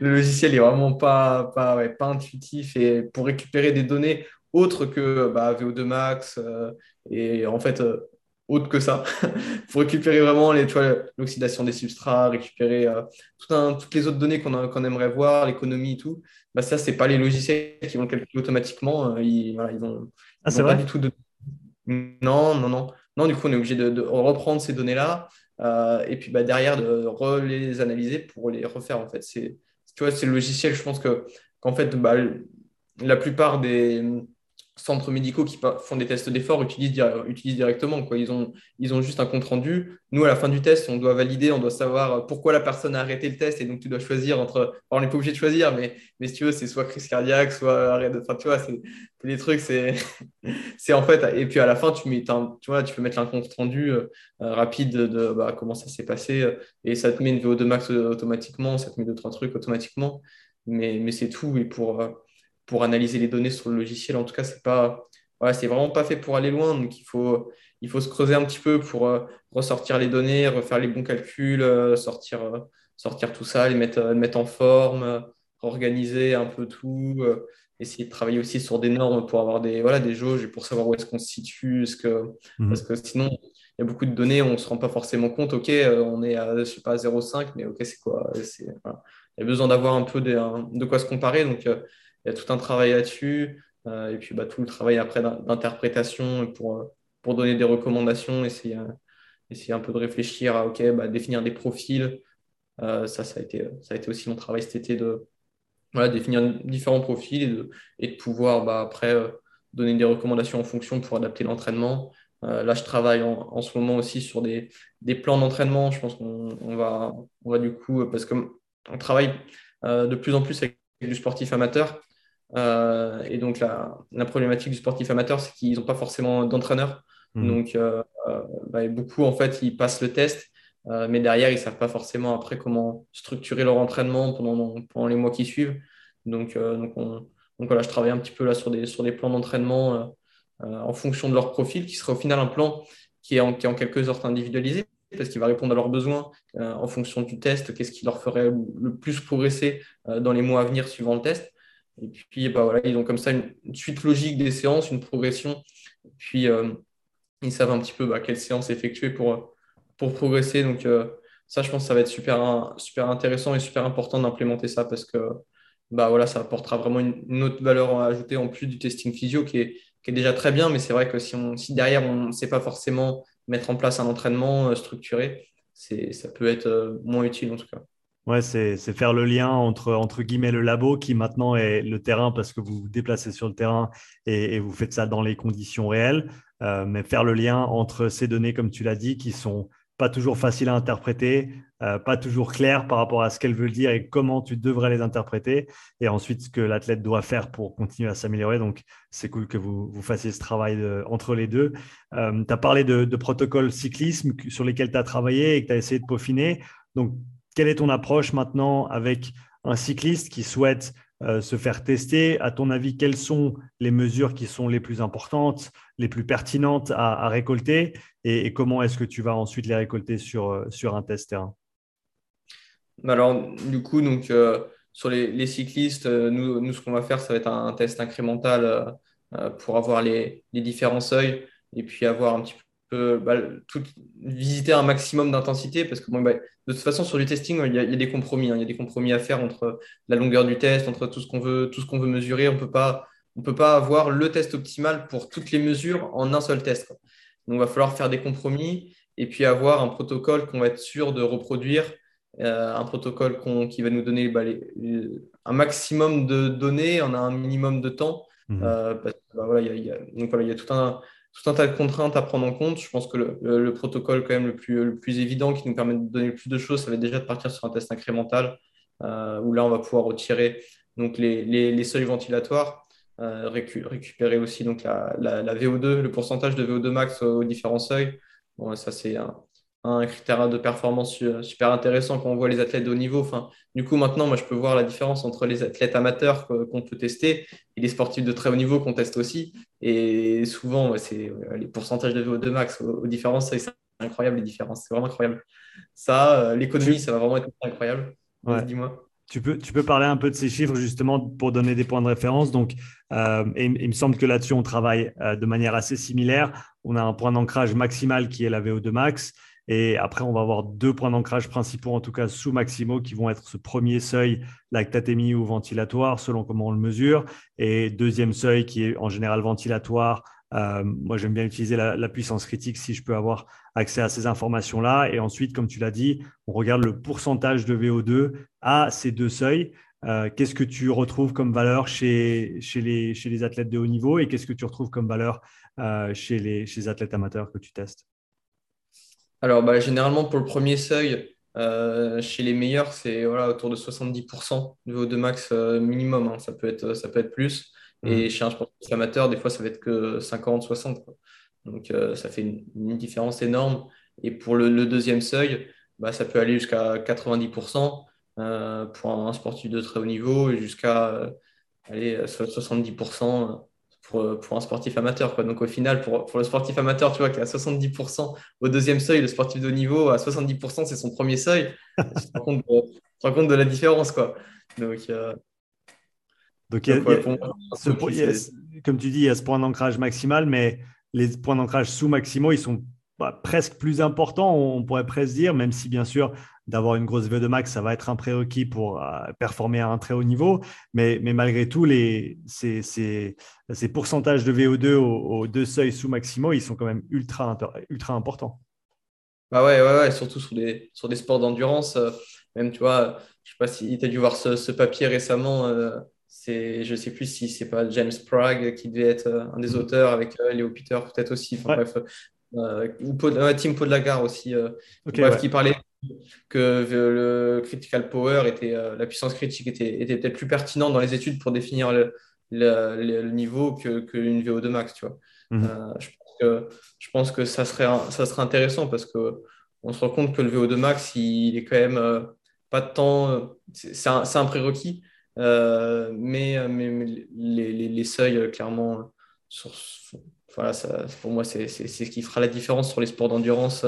logiciel est vraiment pas, pas, pas, intuitif et pour récupérer des données autres que bah, VO2 max et en fait autre que ça, pour récupérer vraiment l'oxydation des substrats, récupérer euh, toutes les autres données qu'on aimerait voir, l'économie et tout. Bah, ça, ce n'est pas les logiciels qui vont le calculer automatiquement. Euh, ils, voilà, ils vont, ah, c'est vrai? du tout de... Non, non, non. Non, du coup, on est obligé de, reprendre ces données-là euh, et puis bah, derrière de les analyser pour les refaire. En fait, c'est tu vois, c'est le logiciel. Je pense que qu'en fait, bah, la plupart des centres médicaux qui font des tests d'effort utilisent, directement. Quoi. Ils, ont, ils ont juste un compte rendu. Nous, à la fin du test, on doit valider, on doit savoir pourquoi la personne a arrêté le test. Et donc, tu dois choisir entre. on n'est pas obligé de choisir, mais, si tu veux, c'est soit crise cardiaque, soit arrêt de. Enfin, tu vois, c'est des trucs, c'est. en fait. Et puis, à la fin, tu, mets, tu, peux mettre un compte rendu euh, rapide de bah, comment ça s'est passé. Et ça te met une VO2 max automatiquement, ça te met deux, trois trucs automatiquement. Mais, mais c'est tout. Et pour pour analyser les données sur le logiciel. En tout cas, c'est pas, c'est vraiment pas fait pour aller loin. Donc, il faut, il faut se creuser un petit peu pour euh, ressortir les données, refaire les bons calculs, euh, sortir, euh, sortir tout ça, les mettre, mettre en forme, organiser un peu tout, essayer de travailler aussi sur des normes pour avoir des, voilà, des jauges et pour savoir où est-ce qu'on se situe. -ce que, mhm. Parce que sinon, il y a beaucoup de données, on ne se rend pas forcément compte. OK, on est à, je sais pas, 0,5, mais OK, c'est quoi Il y a besoin d'avoir un peu de, de, quoi se comparer. Donc, il y a tout un travail là-dessus. Euh, et puis bah, tout le travail après d'interprétation pour, euh, pour donner des recommandations, essayer, essayer un peu de réfléchir à ok, bah, définir des profils. Euh, ça, ça a, été, ça a été aussi mon travail cet été de voilà, définir différents profils et de, et de pouvoir bah, après donner des recommandations en fonction pour adapter l'entraînement. là, je travaille en, en, ce moment aussi sur des, des plans d'entraînement. Je pense qu'on va, on va du coup, parce qu'on travaille de plus en plus avec du sportif amateur, euh, et donc, la, problématique du sportif amateur, c'est qu'ils n'ont pas forcément d'entraîneur. Hmm. Donc, euh, euh, bah, beaucoup, en fait, ils passent le test, mais derrière, ils ne savent pas forcément après comment structurer leur entraînement pendant, pendant les mois qui suivent. Donc, donc, donc, voilà, je travaille un petit peu là sur des, sur des plans d'entraînement en fonction de leur profil, qui sera au final un plan qui est en, qui est en quelque sorte individualisé, parce qu'il va répondre à leurs besoins en fonction du test, qu'est-ce qui leur ferait le plus progresser dans les mois à venir suivant le test. Et puis, bah, voilà, ils ont comme ça une, suite logique des séances, une progression. puis, euh, ils savent un petit peu bah, quelle séance effectuer pour, pour progresser. Donc, euh, ça, je pense que ça va être super, super intéressant et super important d'implémenter ça parce que bah, voilà, ça apportera vraiment une, autre valeur à ajouter en plus du testing physio qui est, qui est déjà très bien. Mais c'est vrai que si, on, si derrière, on ne sait pas forcément mettre en place un entraînement euh, structuré, ça peut être moins utile en tout cas. Ouais, c'est faire le lien entre, entre guillemets, le labo qui maintenant est le terrain parce que vous vous déplacez sur le terrain et, vous faites ça dans les conditions réelles, euh, mais faire le lien entre ces données, comme tu l'as dit, qui sont pas toujours faciles à interpréter, euh, pas toujours claires par rapport à ce qu'elles veulent dire et comment tu devrais les interpréter, et ensuite ce que l'athlète doit faire pour continuer à s'améliorer. Donc, c'est cool que vous, vous fassiez ce travail entre les deux. Euh, tu as parlé de, de protocoles cyclisme sur lesquels tu as travaillé et que tu as essayé de peaufiner. Donc, quelle est ton approche maintenant avec un cycliste qui souhaite euh, se faire tester? À ton avis, quelles sont les mesures qui sont les plus importantes, les plus pertinentes à, récolter? Et, comment est-ce que tu vas ensuite les récolter sur, euh, sur un test terrain? Alors, du coup, donc, euh, sur les, cyclistes, nous, ce qu'on va faire, ça va être un, test incrémental pour avoir les, différents seuils et puis avoir un petit peu bah, tout, visiter un maximum d'intensité parce que bah, de toute façon sur du testing il y a, des compromis hein. il y a des compromis à faire entre la longueur du test entre tout ce qu'on veut tout ce qu'on veut mesurer on peut pas on peut pas avoir le test optimal pour toutes les mesures en un seul test donc il va falloir faire des compromis et puis avoir un protocole qu'on va être sûr de reproduire euh, un protocole qui va nous donner bah, un maximum de données en un minimum de temps mmh. euh, voilà, il y a, donc voilà, il y a tout un tout un tas de contraintes à prendre en compte. Je pense que le, protocole quand même le plus, le plus évident qui nous permet de donner le plus de choses, ça va être déjà de partir sur un test incrémental euh, où là, on va pouvoir retirer donc, les, les, seuils ventilatoires, euh, récupérer aussi donc, la, la, VO2, le pourcentage de VO2 max aux, différents seuils. Bon, ça, c'est un, un critère de performance super intéressant quand on voit les athlètes de haut niveau. Enfin, du coup, maintenant, moi, je peux voir la différence entre les athlètes amateurs qu'on peut tester et les sportifs de très haut niveau qu'on teste aussi. Et souvent, c'est les pourcentages de VO2 max aux, différences, c'est incroyable les différences, c'est vraiment incroyable. Ça, euh, l'économie, ça va vraiment être incroyable. Dis-moi. Tu peux, tu peux parler un peu de ces chiffres justement pour donner des points de référence. Donc, euh, il me semble que là-dessus, on travaille euh, de manière assez similaire. On a un point d'ancrage maximal qui est la VO2 max. Et après, on va avoir deux points d'ancrage principaux, en tout cas sous maximaux, qui vont être ce premier seuil, lactatémie ou ventilatoire, selon comment on le mesure. Et deuxième seuil, qui est en général ventilatoire. Euh, moi, j'aime bien utiliser la, puissance critique si je peux avoir accès à ces informations-là. Et ensuite, comme tu l'as dit, on regarde le pourcentage de VO2 à ces deux seuils. qu'est-ce que tu retrouves comme valeur chez, les, athlètes de haut niveau et qu'est-ce que tu retrouves comme valeur chez, les, chez les athlètes amateurs que tu testes? Alors, bah, généralement, pour le premier seuil, chez les meilleurs, c'est voilà, autour de 70% de VO2 max minimum. Hein. Ça, peut être, ça peut être plus. Et mmh. chez un sportif amateur, des fois, ça va être que 50-60. Donc, euh, ça fait une, différence énorme. Et pour le, deuxième seuil, bah, ça peut aller jusqu'à 90% euh, pour un sportif de très haut niveau et jusqu'à 70% euh, pour, pour, un sportif amateur. Quoi. Donc, au final, pour, pour, le sportif amateur, tu vois, qui est à 70% au deuxième seuil, le sportif de haut niveau, à 70%, c'est son premier seuil. tu te rends compte de, rends compte de la différence. Quoi. Donc, donc, comme tu dis, il y a ce point d'ancrage maximal, mais les points d'ancrage sous-maximaux, ils sont bah, presque plus importants, on pourrait presque dire, même si bien sûr, d'avoir une grosse VO2 max, ça va être un prérequis pour euh, performer à un très haut niveau. Mais, mais malgré tout, les, ces, ces, ces, pourcentages de VO2 aux, deux seuils sous-maximaux, ils sont quand même ultra, ultra importants. Bah ouais, ouais, ouais, surtout sur des, sur des sports d'endurance. Euh, même, tu vois, je sais pas si tu as dû voir ce, ce papier récemment. Euh, c'est, je sais plus si c'est pas James Prague qui devait être euh, un des auteurs avec Léo Peter peut-être aussi. bref, euh, ou Tim Podlagar aussi, bref, qui parlait que le critical power était la puissance critique était, était peut-être plus pertinent dans les études pour définir le, le, niveau qu'une que VO2 max, tu vois. Mhm. je, pense que, je pense que ça serait, ça serait intéressant parce que on se rend compte que le VO2 max, il, est quand même pas de temps, c'est un, un prérequis, euh, mais, euh, mais, les, les, les, seuils, euh, clairement, sur, voilà, ça, pour moi, c'est ce qui fera la différence sur les sports d'endurance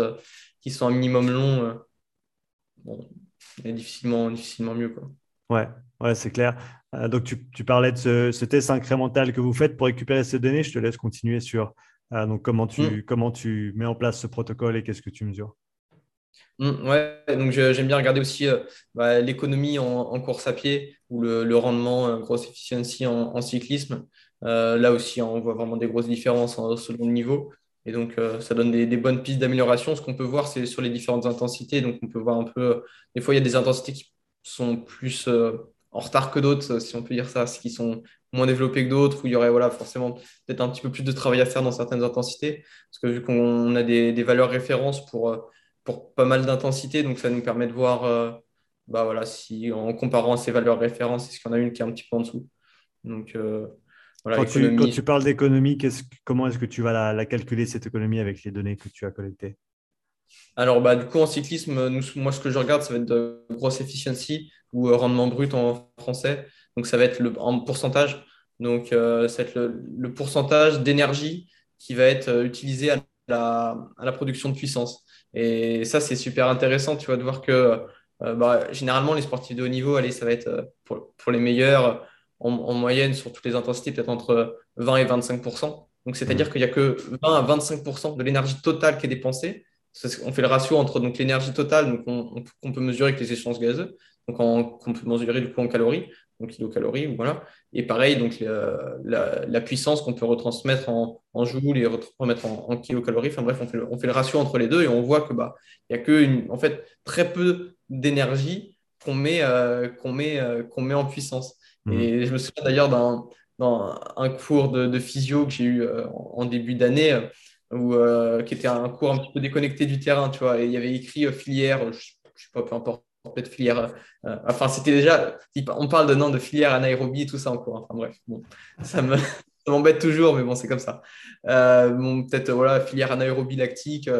qui sont un minimum long. Bon, difficilement, difficilement mieux. Quoi. Ouais, ouais c'est clair. donc, tu, tu, parlais de ce, ce, test incrémental que vous faites pour récupérer ces données. Je te laisse continuer sur donc, comment, tu, mm. comment tu mets en place ce protocole et qu'est-ce que tu mesures. Mm, ouais, donc j'aime bien regarder aussi bah, l'économie en, course à pied ou le, rendement, euh, grosse efficiency en, cyclisme. Euh, là aussi, hein, on voit vraiment des grosses différences hein, selon le niveau. Et donc, euh, ça donne des, bonnes pistes d'amélioration. Ce qu'on peut voir, c'est sur les différentes intensités. Donc, on peut voir un peu. des fois, il y a des intensités qui sont plus en retard que d'autres, si on peut dire ça, qui sont moins développées que d'autres, où il y aurait voilà, forcément peut-être un petit peu plus de travail à faire dans certaines intensités. Parce que vu qu'on a des, valeurs références pour, pour pas mal d'intensités, donc ça nous permet de voir bah voilà, si en comparant ces valeurs références, est-ce qu'il y en a une qui est un petit peu en dessous Donc, euh, voilà, quand, tu, quand, tu, parles d'économie, comment est-ce que tu vas la, calculer, cette économie, avec les données que tu as collectées? Alors, bah, du coup, en cyclisme, moi, ce que je regarde, ça va être de grosse efficiency ou euh, rendement brut en français. Donc, ça va être le, en pourcentage. Donc, euh, ça va être le, pourcentage d'énergie qui va être utilisé à la, à la production de puissance. Et ça, c'est super intéressant, tu vois, de voir que euh, bah, généralement, les sportifs de haut niveau, allez, ça va être euh, pour, pour les meilleurs, en, moyenne, sur toutes les intensités, peut-être entre 20 et 25 Donc, c'est-à-dire mmh. qu'il n'y a que 20 à 25% de l'énergie totale qui est dépensée. On fait le ratio entre l'énergie totale donc on, peut mesurer avec les échanges gazeux, donc qu'on peut mesurer du coup en calories, donc kilocalories, voilà. Et pareil, donc la, puissance qu'on peut retransmettre en, en joules et remettre en, en, kilocalories. Enfin bref, on fait, le, on fait, le, ratio entre les deux et on voit que bah il y a que une, en fait très peu d'énergie qu'on met, euh, qu'on met, euh, qu'on met en puissance. Mmh. Et je me souviens d'ailleurs d'un dans un cours de, physio que j'ai eu euh, en, début d'année, où, qui était un cours un petit peu déconnecté du terrain, tu vois, et il y avait écrit filière, je ne sais pas, peu importe, peut-être filière, enfin c'était déjà, on parle de nom de filière anaérobie et tout ça en cours, enfin bref, bon, ça me... m'embête toujours, mais bon, c'est comme ça. bon, peut-être voilà, filière anaérobie lactique,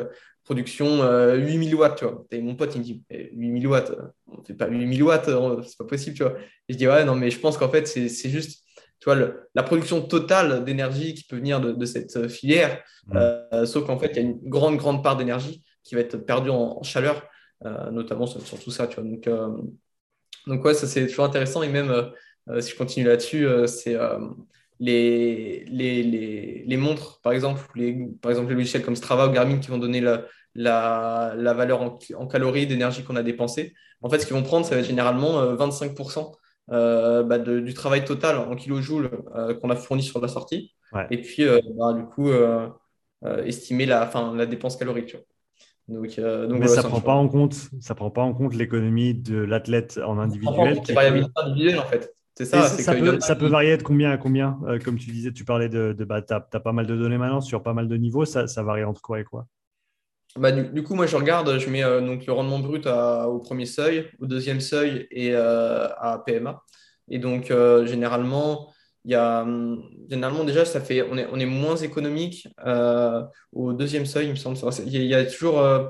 production 8000 euh, watts, tu vois. Et mon pote, il me dit, 8000 watts, euh, on ne fait pas 8000 watts, euh, c'est pas possible, tu vois. Et je dis, ouais, non, mais je pense qu'en fait, c'est juste, tu vois, la production totale d'énergie qui peut venir de, cette filière, mmh. sauf qu'en fait, il y a une grande, grande part d'énergie qui va être perdue en, chaleur, notamment sur, tout ça, tu vois. Donc, donc ouais, ça, c'est toujours intéressant. Et même, si je continue là-dessus, c'est les, les, les, montres, par exemple, les, par exemple les logiciels comme Strava ou Garmin qui vont donner la, la, la valeur en, calories d'énergie qu'on a dépensé. En fait, ce qu'ils vont prendre, ça va être généralement 25% euh, euh, bah, du travail total en kilojoules euh, qu'on a fourni sur la sortie. Et puis, bah, du coup, estimer la, fin, la dépense calorique. Donc, Mais ça prend pas en compte, ça prend pas en compte l'économie de l'athlète en individuel. C'est variabilité individuelle en fait. C'est ça. Ça, peut, ça peut, varier de combien à combien Comme tu disais, tu parlais de, de bah, tu as, pas mal de données maintenant sur pas mal de niveaux. Ça, varie entre quoi et quoi? Bah, du, coup, moi, je regarde, je mets donc, le rendement brut au premier seuil, au deuxième seuil et à PMA. Et donc, généralement, il y a, hum, généralement, déjà, ça fait, on, est, on est moins économique euh, au deuxième seuil, il me semble. Il y a, toujours. Euh,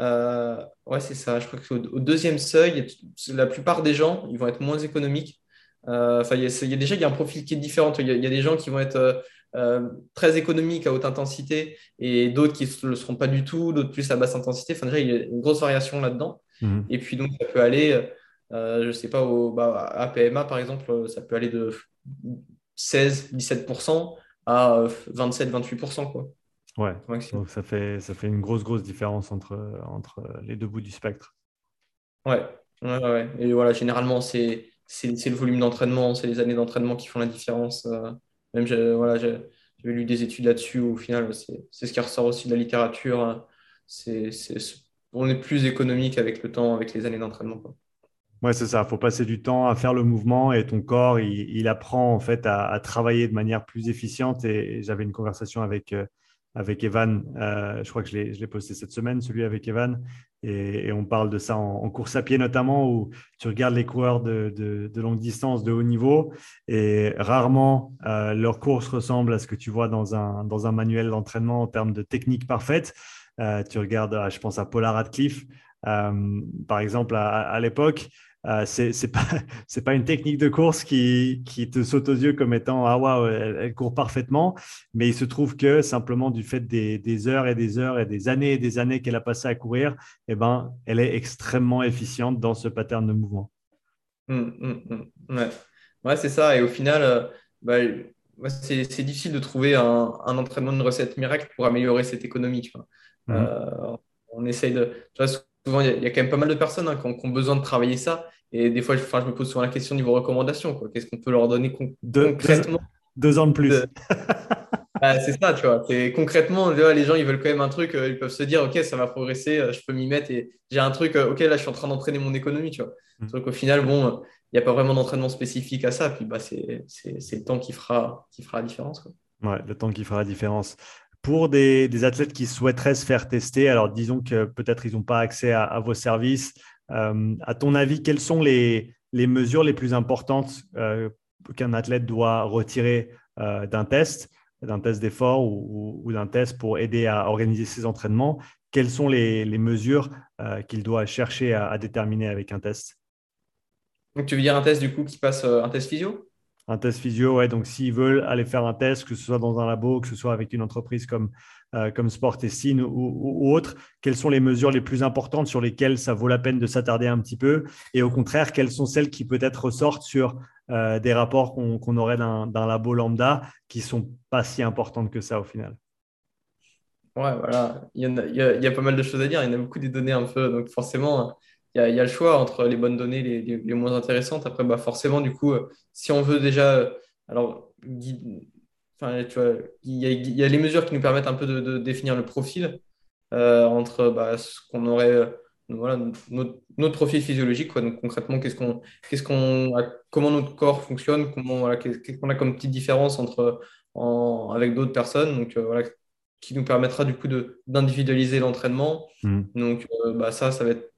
euh, ouais, c'est ça. Je crois qu'au au deuxième seuil, la plupart des gens, ils vont être moins économiques. Enfin, il, y a, déjà il y a un profil qui est différent. Il y a, des gens qui vont être très économiques à haute intensité et d'autres qui ne le seront pas du tout, d'autres plus à basse intensité. Enfin, déjà, il y a une grosse variation là-dedans. Mmh. Et puis, donc, ça peut aller. je ne sais pas, au, bah, à PMA, par exemple, ça peut aller de 16-17% à 27-28%. Euh, quoi. Ouais, donc ça fait, ça fait une grosse, grosse différence entre, entre les deux bouts du spectre. Ouais, ouais, ouais. Et voilà, généralement, c'est le volume d'entraînement, c'est les années d'entraînement qui font la différence. Euh. Même, voilà, j'ai lu des études là-dessus, au final, c'est ce qui ressort aussi de la littérature. Hein. C'est on est plus économique avec le temps, avec les années d'entraînement. Oui, c'est ça. Il faut passer du temps à faire le mouvement et ton corps, il, apprend en fait à, travailler de manière plus efficiente. Et, j'avais une conversation avec, euh, avec Evan. Euh, je crois que je l'ai posté cette semaine, celui avec Evan. Et, on parle de ça en, course à pied notamment, où tu regardes les coureurs de, de, longue distance, de haut niveau, et rarement euh, leur course ressemble à ce que tu vois dans un, dans un manuel d'entraînement en termes de technique parfaite. tu regardes, je pense à Paula Radcliffe, par exemple, à l'époque. Euh, c'est c'est pas c'est pas une technique de course qui, qui te saute aux yeux comme étant ah waouh elle, court parfaitement. Mais il se trouve que simplement du fait des, des heures et des heures et des années et des années qu'elle a passé à courir eh ben elle est extrêmement efficiente dans ce pattern de mouvement. Hum. ouais, ouais c'est ça. Et au final euh, bah, c'est difficile de trouver un, un, entraînement une recette miracle pour améliorer cette économie mmh. euh, on essaye de tu vois, souvent, il y, a quand même pas mal de personnes hein, qui, ont, besoin de travailler ça. Et des fois, je, je me pose souvent la question niveau recommandation. Qu'est-ce qu'on peut leur donner concrètement deux, ans de plus. Bah, c'est ça, tu vois. Concrètement, les gens, ils veulent quand même un truc. Euh, ils peuvent se dire, OK, ça va progresser, euh, je peux m'y mettre. Et j'ai un truc, euh, OK, là, je suis en train d'entraîner mon économie, tu vois. Mm. Donc, au final, bon, il n'y a pas vraiment d'entraînement spécifique à ça. Puis, bah, c'est le temps qui fera, qui fera la différence. Quoi. Ouais, le temps qui fera la différence. Pour des, athlètes qui souhaiteraient se faire tester, alors disons que peut-être ils n'ont pas accès à, vos services, euh, à ton avis, quelles sont les, mesures les plus importantes euh, qu'un athlète doit retirer euh, d'un test, d'un test d'effort ou, d'un test pour aider à organiser ses entraînements? Quelles sont les, mesures qu'il doit chercher à, à, déterminer avec un test? Donc, tu veux dire un test du coup qui passe un test physio? Un test physio, ouais. Donc, s'ils veulent aller faire un test, que ce soit dans un labo, que ce soit avec une entreprise comme, euh, comme Sport Testing ou, autre, quelles sont les mesures les plus importantes sur lesquelles ça vaut la peine de s'attarder un petit peu? Et au contraire, quelles sont celles qui peut-être ressortent sur euh, des rapports qu'on aurait d'un labo lambda qui sont pas si importantes que ça au final? Ouais, voilà. Il y, a, il y, a, pas mal de choses à dire. Il y en a beaucoup des données un peu. Donc, forcément, il y, a le choix entre les bonnes données et les, moins intéressantes. Après, bah forcément, du coup, euh, si on veut déjà. Euh, alors, enfin, tu vois, il y, a, les mesures qui nous permettent un peu de, définir le profil euh, entre bah, ce qu'on aurait. voilà, notre, profil physiologique, quoi. Donc, concrètement, qu'est-ce qu'on, qu'est-ce qu'on, comment notre corps fonctionne, comment, voilà, qu'est-ce qu'on a comme petite différence entre, en, avec d'autres personnes. Donc, voilà, qui nous permettra du coup de, d'individualiser l'entraînement. Mmh. Donc, bah, ça, ça va être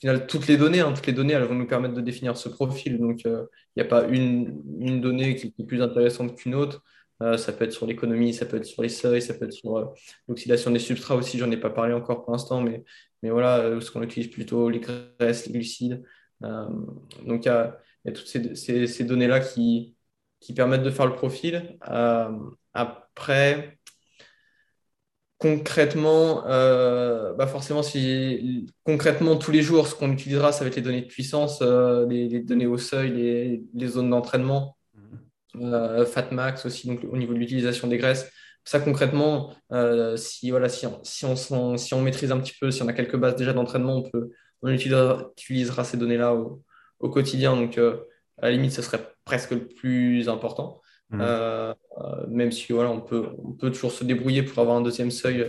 final, toutes les données, hein, toutes les données, elles vont nous permettre de définir ce profil. Donc, euh, il n'y a pas une, donnée qui est plus intéressante qu'une autre. Euh, ça peut être sur l'économie, ça peut être sur les seuils, ça peut être sur euh, l'oxydation des substrats aussi. J'en ai pas parlé encore pour l'instant, mais, mais voilà, ce qu'on utilise plutôt, les graisses, les glucides. donc, il y a, toutes ces, ces, ces données-là qui, qui permettent de faire le profil. après, concrètement, euh, bah forcément, si concrètement tous les jours, ce qu'on utilisera, ça va être les données de puissance, euh, les, données au seuil, les, zones d'entraînement, mhm. euh, FatMax aussi, donc au niveau de l'utilisation des graisses. Ça concrètement, si voilà, si on, si on, si on maîtrise un petit peu, si on a quelques bases déjà d'entraînement, on peut on utilisera, utilisera ces données-là au, au, quotidien. Donc à la limite, ce serait presque le plus important. Mmh. Euh, même si voilà, on, peut, on peut toujours se débrouiller pour avoir un deuxième seuil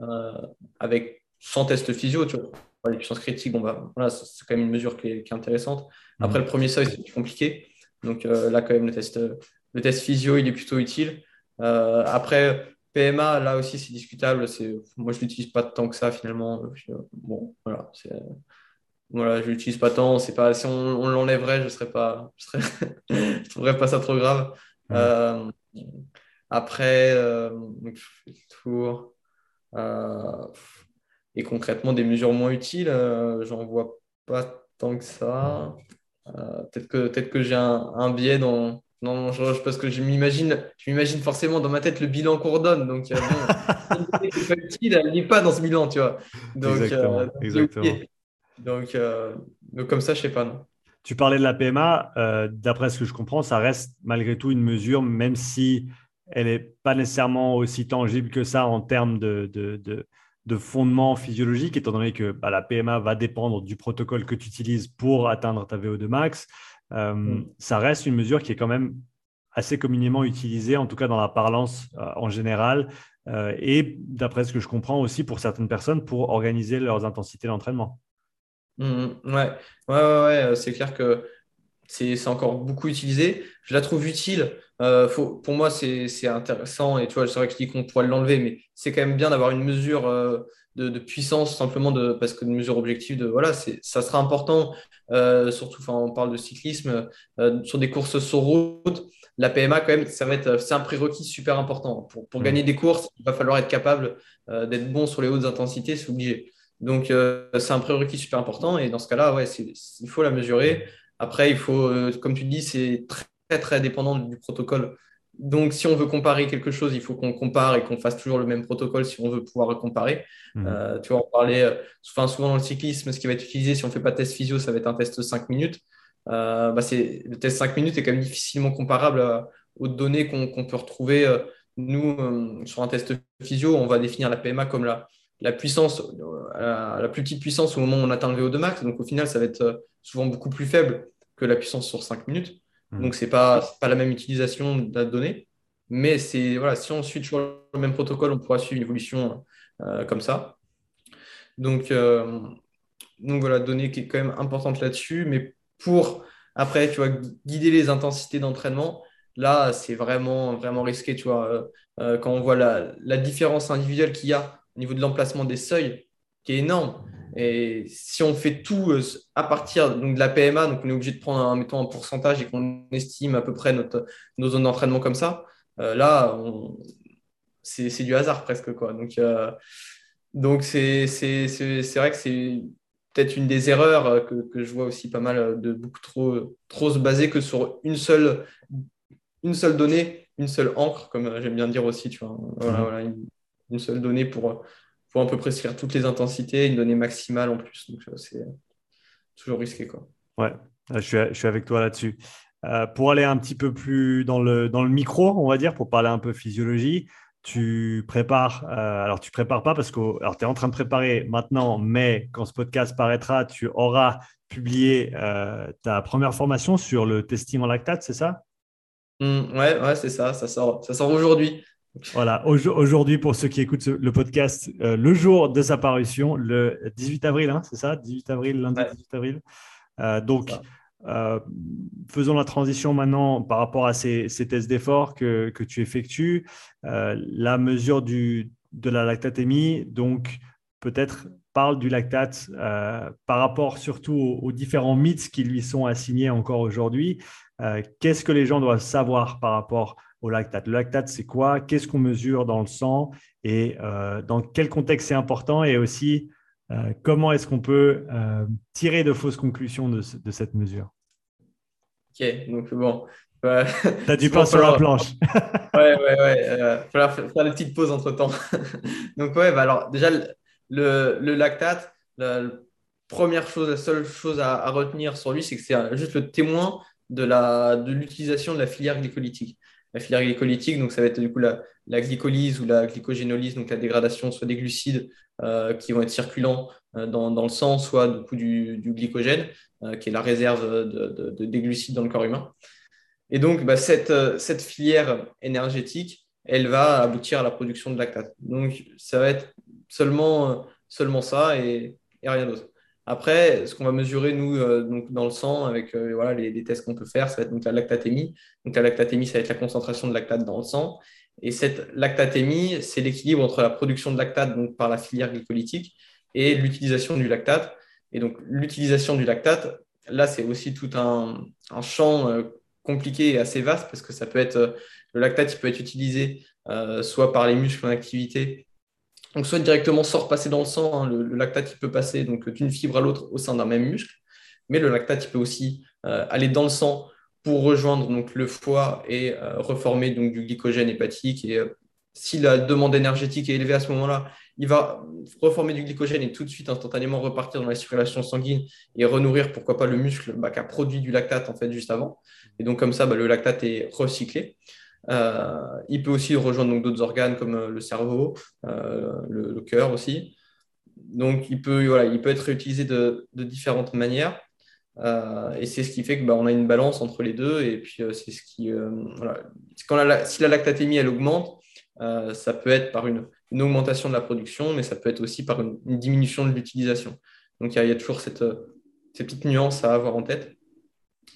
euh, avec sans test physio, tu vois. Les puissances critiques, bon, bah, voilà, c'est quand même une mesure qui est, intéressante. Après, le premier seuil, c'est compliqué. Donc là, quand même, le test, le test physio, il est plutôt utile. après, PMA, là aussi, c'est discutable. Moi, je ne l'utilise pas tant que ça, finalement. Bon, voilà. Voilà, je ne l'utilise pas tant. Pas... Si on, l'enlèverait, je ne pas... je, trouverais pas ça trop grave. Euh, après, euh, tour. Euh, et concrètement, des mesures moins utiles, j'en vois pas tant que ça. peut-être que, peut que j'ai un, un biais dans, non, je, parce que je m'imagine, je m'imagine forcément dans ma tête le bilan qu'on redonne. Donc, bon, elle n'est pas dans ce bilan, tu vois. Donc, exactement. Euh, exactement. Donc, euh, donc, comme ça, je sais pas. Non. Tu parlais de la PMA. D'après ce que je comprends, ça reste malgré tout une mesure, même si elle n'est pas nécessairement aussi tangible que ça en termes de, de, de, de fondement physiologique, étant donné que bah, la PMA va dépendre du protocole que tu utilises pour atteindre ta VO2 max. Euh, mm. ça reste une mesure qui est quand même assez communément utilisée, en tout cas dans la parlance euh, en général, euh, et d'après ce que je comprends aussi pour certaines personnes, pour organiser leurs intensités d'entraînement. Mm, mm. ouais, ouais, ouais, c'est clair que c'est encore beaucoup utilisé. Je la trouve utile. faut, pour moi, c'est intéressant. Et tu vois, c'est vrai que je dis qu'on pourrait l'enlever, mais c'est quand même bien d'avoir une mesure de, puissance, simplement de, parce que de mesure objective, de, voilà, ça sera important, euh, surtout, on parle de cyclisme, euh, sur des courses sur route, la PMA, quand même, ça va être, c'est un prérequis super important. Pour, pour, gagner des courses, il va falloir être capable euh, d'être bon sur les hautes intensités, c'est obligé. Donc, c'est un prérequis super important, et dans ce cas-là, ouais, il faut la mesurer. Après, il faut, comme tu dis, c'est très, très dépendant du protocole donc, si on veut comparer quelque chose, il faut qu'on compare et qu'on fasse toujours le même protocole si on veut pouvoir comparer. Mmh. Euh, tu vois, on parlait, euh, enfin, souvent dans le cyclisme, ce qui va être utilisé si on ne fait pas de test physio, ça va être un test 5 minutes. Euh, bah, le test 5 minutes est quand même difficilement comparable aux données qu'on peut retrouver. nous, sur un test physio, on va définir la PMA comme la, la puissance, la plus petite puissance au moment où on atteint le VO2 max. Donc, au final, ça va être souvent beaucoup plus faible que la puissance sur 5 minutes. Hmm. Donc, ce n'est pas, pas la même utilisation de la donnée. Mais c'est voilà, si on suit toujours le même protocole, on pourra suivre une évolution euh, comme ça. Donc, euh, donc voilà, donnée qui est quand même importante là-dessus. Mais pour après, tu vois, guider les intensités d'entraînement, là, c'est vraiment, vraiment risqué. Tu vois, euh, quand on voit la, la différence individuelle qu'il y a au niveau de l'emplacement des seuils, qui est énorme. Et si on fait tout euh, à partir donc, de la PMA, donc on est obligé de prendre un, mettons, un pourcentage et qu'on estime à peu près notre, nos zones d'entraînement comme ça, euh, là, c'est du hasard presque. Quoi. Donc, euh, donc c'est vrai que c'est peut-être une des erreurs que, que, je vois aussi pas mal de beaucoup trop, trop se baser que sur une seule, une seule donnée, une seule encre, comme j'aime bien dire aussi. Tu vois. Voilà, voilà, une seule donnée pour faut un peu prescrire toutes les intensités, une donnée maximale en plus. Donc, c'est toujours risqué. Quoi. Ouais, je suis, je suis avec toi là-dessus. Euh, pour aller un petit peu plus dans le, dans le micro, on va dire, pour parler un peu physiologie, tu prépares, euh, alors tu prépares pas parce que tu es en train de préparer maintenant, mais quand ce podcast paraîtra, tu auras publié euh, ta première formation sur le testing en lactate, c'est ça? Mmh, Ouais, ouais c'est ça, ça sort, ça sort aujourd'hui. Voilà, aujourd'hui, pour ceux qui écoutent le podcast, euh, le jour de sa parution, le 18 avril, hein, c'est ça? 18 avril, lundi 18 avril. Euh, donc, euh, faisons la transition maintenant par rapport à ces, tests d'effort que, tu effectues. la mesure du, de la lactatémie, donc peut-être parle du lactate par rapport surtout aux, différents mythes qui lui sont assignés encore aujourd'hui. Qu'est-ce que les gens doivent savoir par rapport au lactate. Le lactate, c'est quoi? Qu'est-ce qu'on mesure dans le sang? Et euh, dans quel contexte c'est important? Et aussi, euh, comment est-ce qu'on peut euh, tirer de fausses conclusions de, cette mesure? Ok, donc bon. Bah, tu as du pain sur la planche. ouais, ouais, ouais. Il falloir faire des petites pauses entre temps. donc, ouais, bah, alors déjà, le, le lactate, la première chose, la seule chose à, à retenir sur lui, c'est que c'est juste le témoin de l'utilisation de, de la filière glycolytique la filière glycolytique, donc ça va être du coup la, glycolyse ou la glycogénolyse, donc la dégradation soit des glucides euh, qui vont être circulants euh, dans, le sang, soit du coup du, glycogène, euh, qui est la réserve de, des glucides dans le corps humain. Et donc, bah, cette, cette, filière énergétique, elle va aboutir à la production de lactate. Donc, ça va être seulement seulement ça et, rien d'autre. Après, ce qu'on va mesurer, nous, donc dans le sang, avec voilà, les, tests qu'on peut faire, ça va être la lactatémie. Donc la lactatémie, ça va être la concentration de lactate dans le sang. Et cette lactatémie, c'est l'équilibre entre la production de lactate par la filière glycolytique et l'utilisation du lactate. Et donc l'utilisation du lactate, là, c'est aussi tout un, champ euh, compliqué et assez vaste parce que ça peut être euh, le lactate, il peut être utilisé euh, soit par les muscles en activité, donc soit directement sans repasser dans le sang. Hein, le, lactate, il peut passer donc d'une fibre à l'autre au sein d'un même muscle, mais le lactate, peut aussi aller dans le sang pour rejoindre donc, le foie et reformer donc, du glycogène hépatique. Et si la demande énergétique est élevée à ce moment-là, il va reformer du glycogène et tout de suite instantanément repartir dans la circulation sanguine et renourrir, pourquoi pas, le muscle bah, qui a produit du lactate en fait juste avant. Et donc comme ça, bah, le lactate est recyclé. Euh, il peut aussi rejoindre d'autres organes comme euh, le cerveau, euh, le, cœur aussi. Donc il peut, voilà, il peut être réutilisé de, différentes manières. et c'est ce qui fait que bah, a une balance entre les deux. Et puis c'est ce qui, voilà. Si la lactatémie elle augmente, ça peut être par une augmentation de la production, mais ça peut être aussi par une, diminution de l'utilisation. Donc il y, a toujours cette, cette, petite nuance à avoir en tête.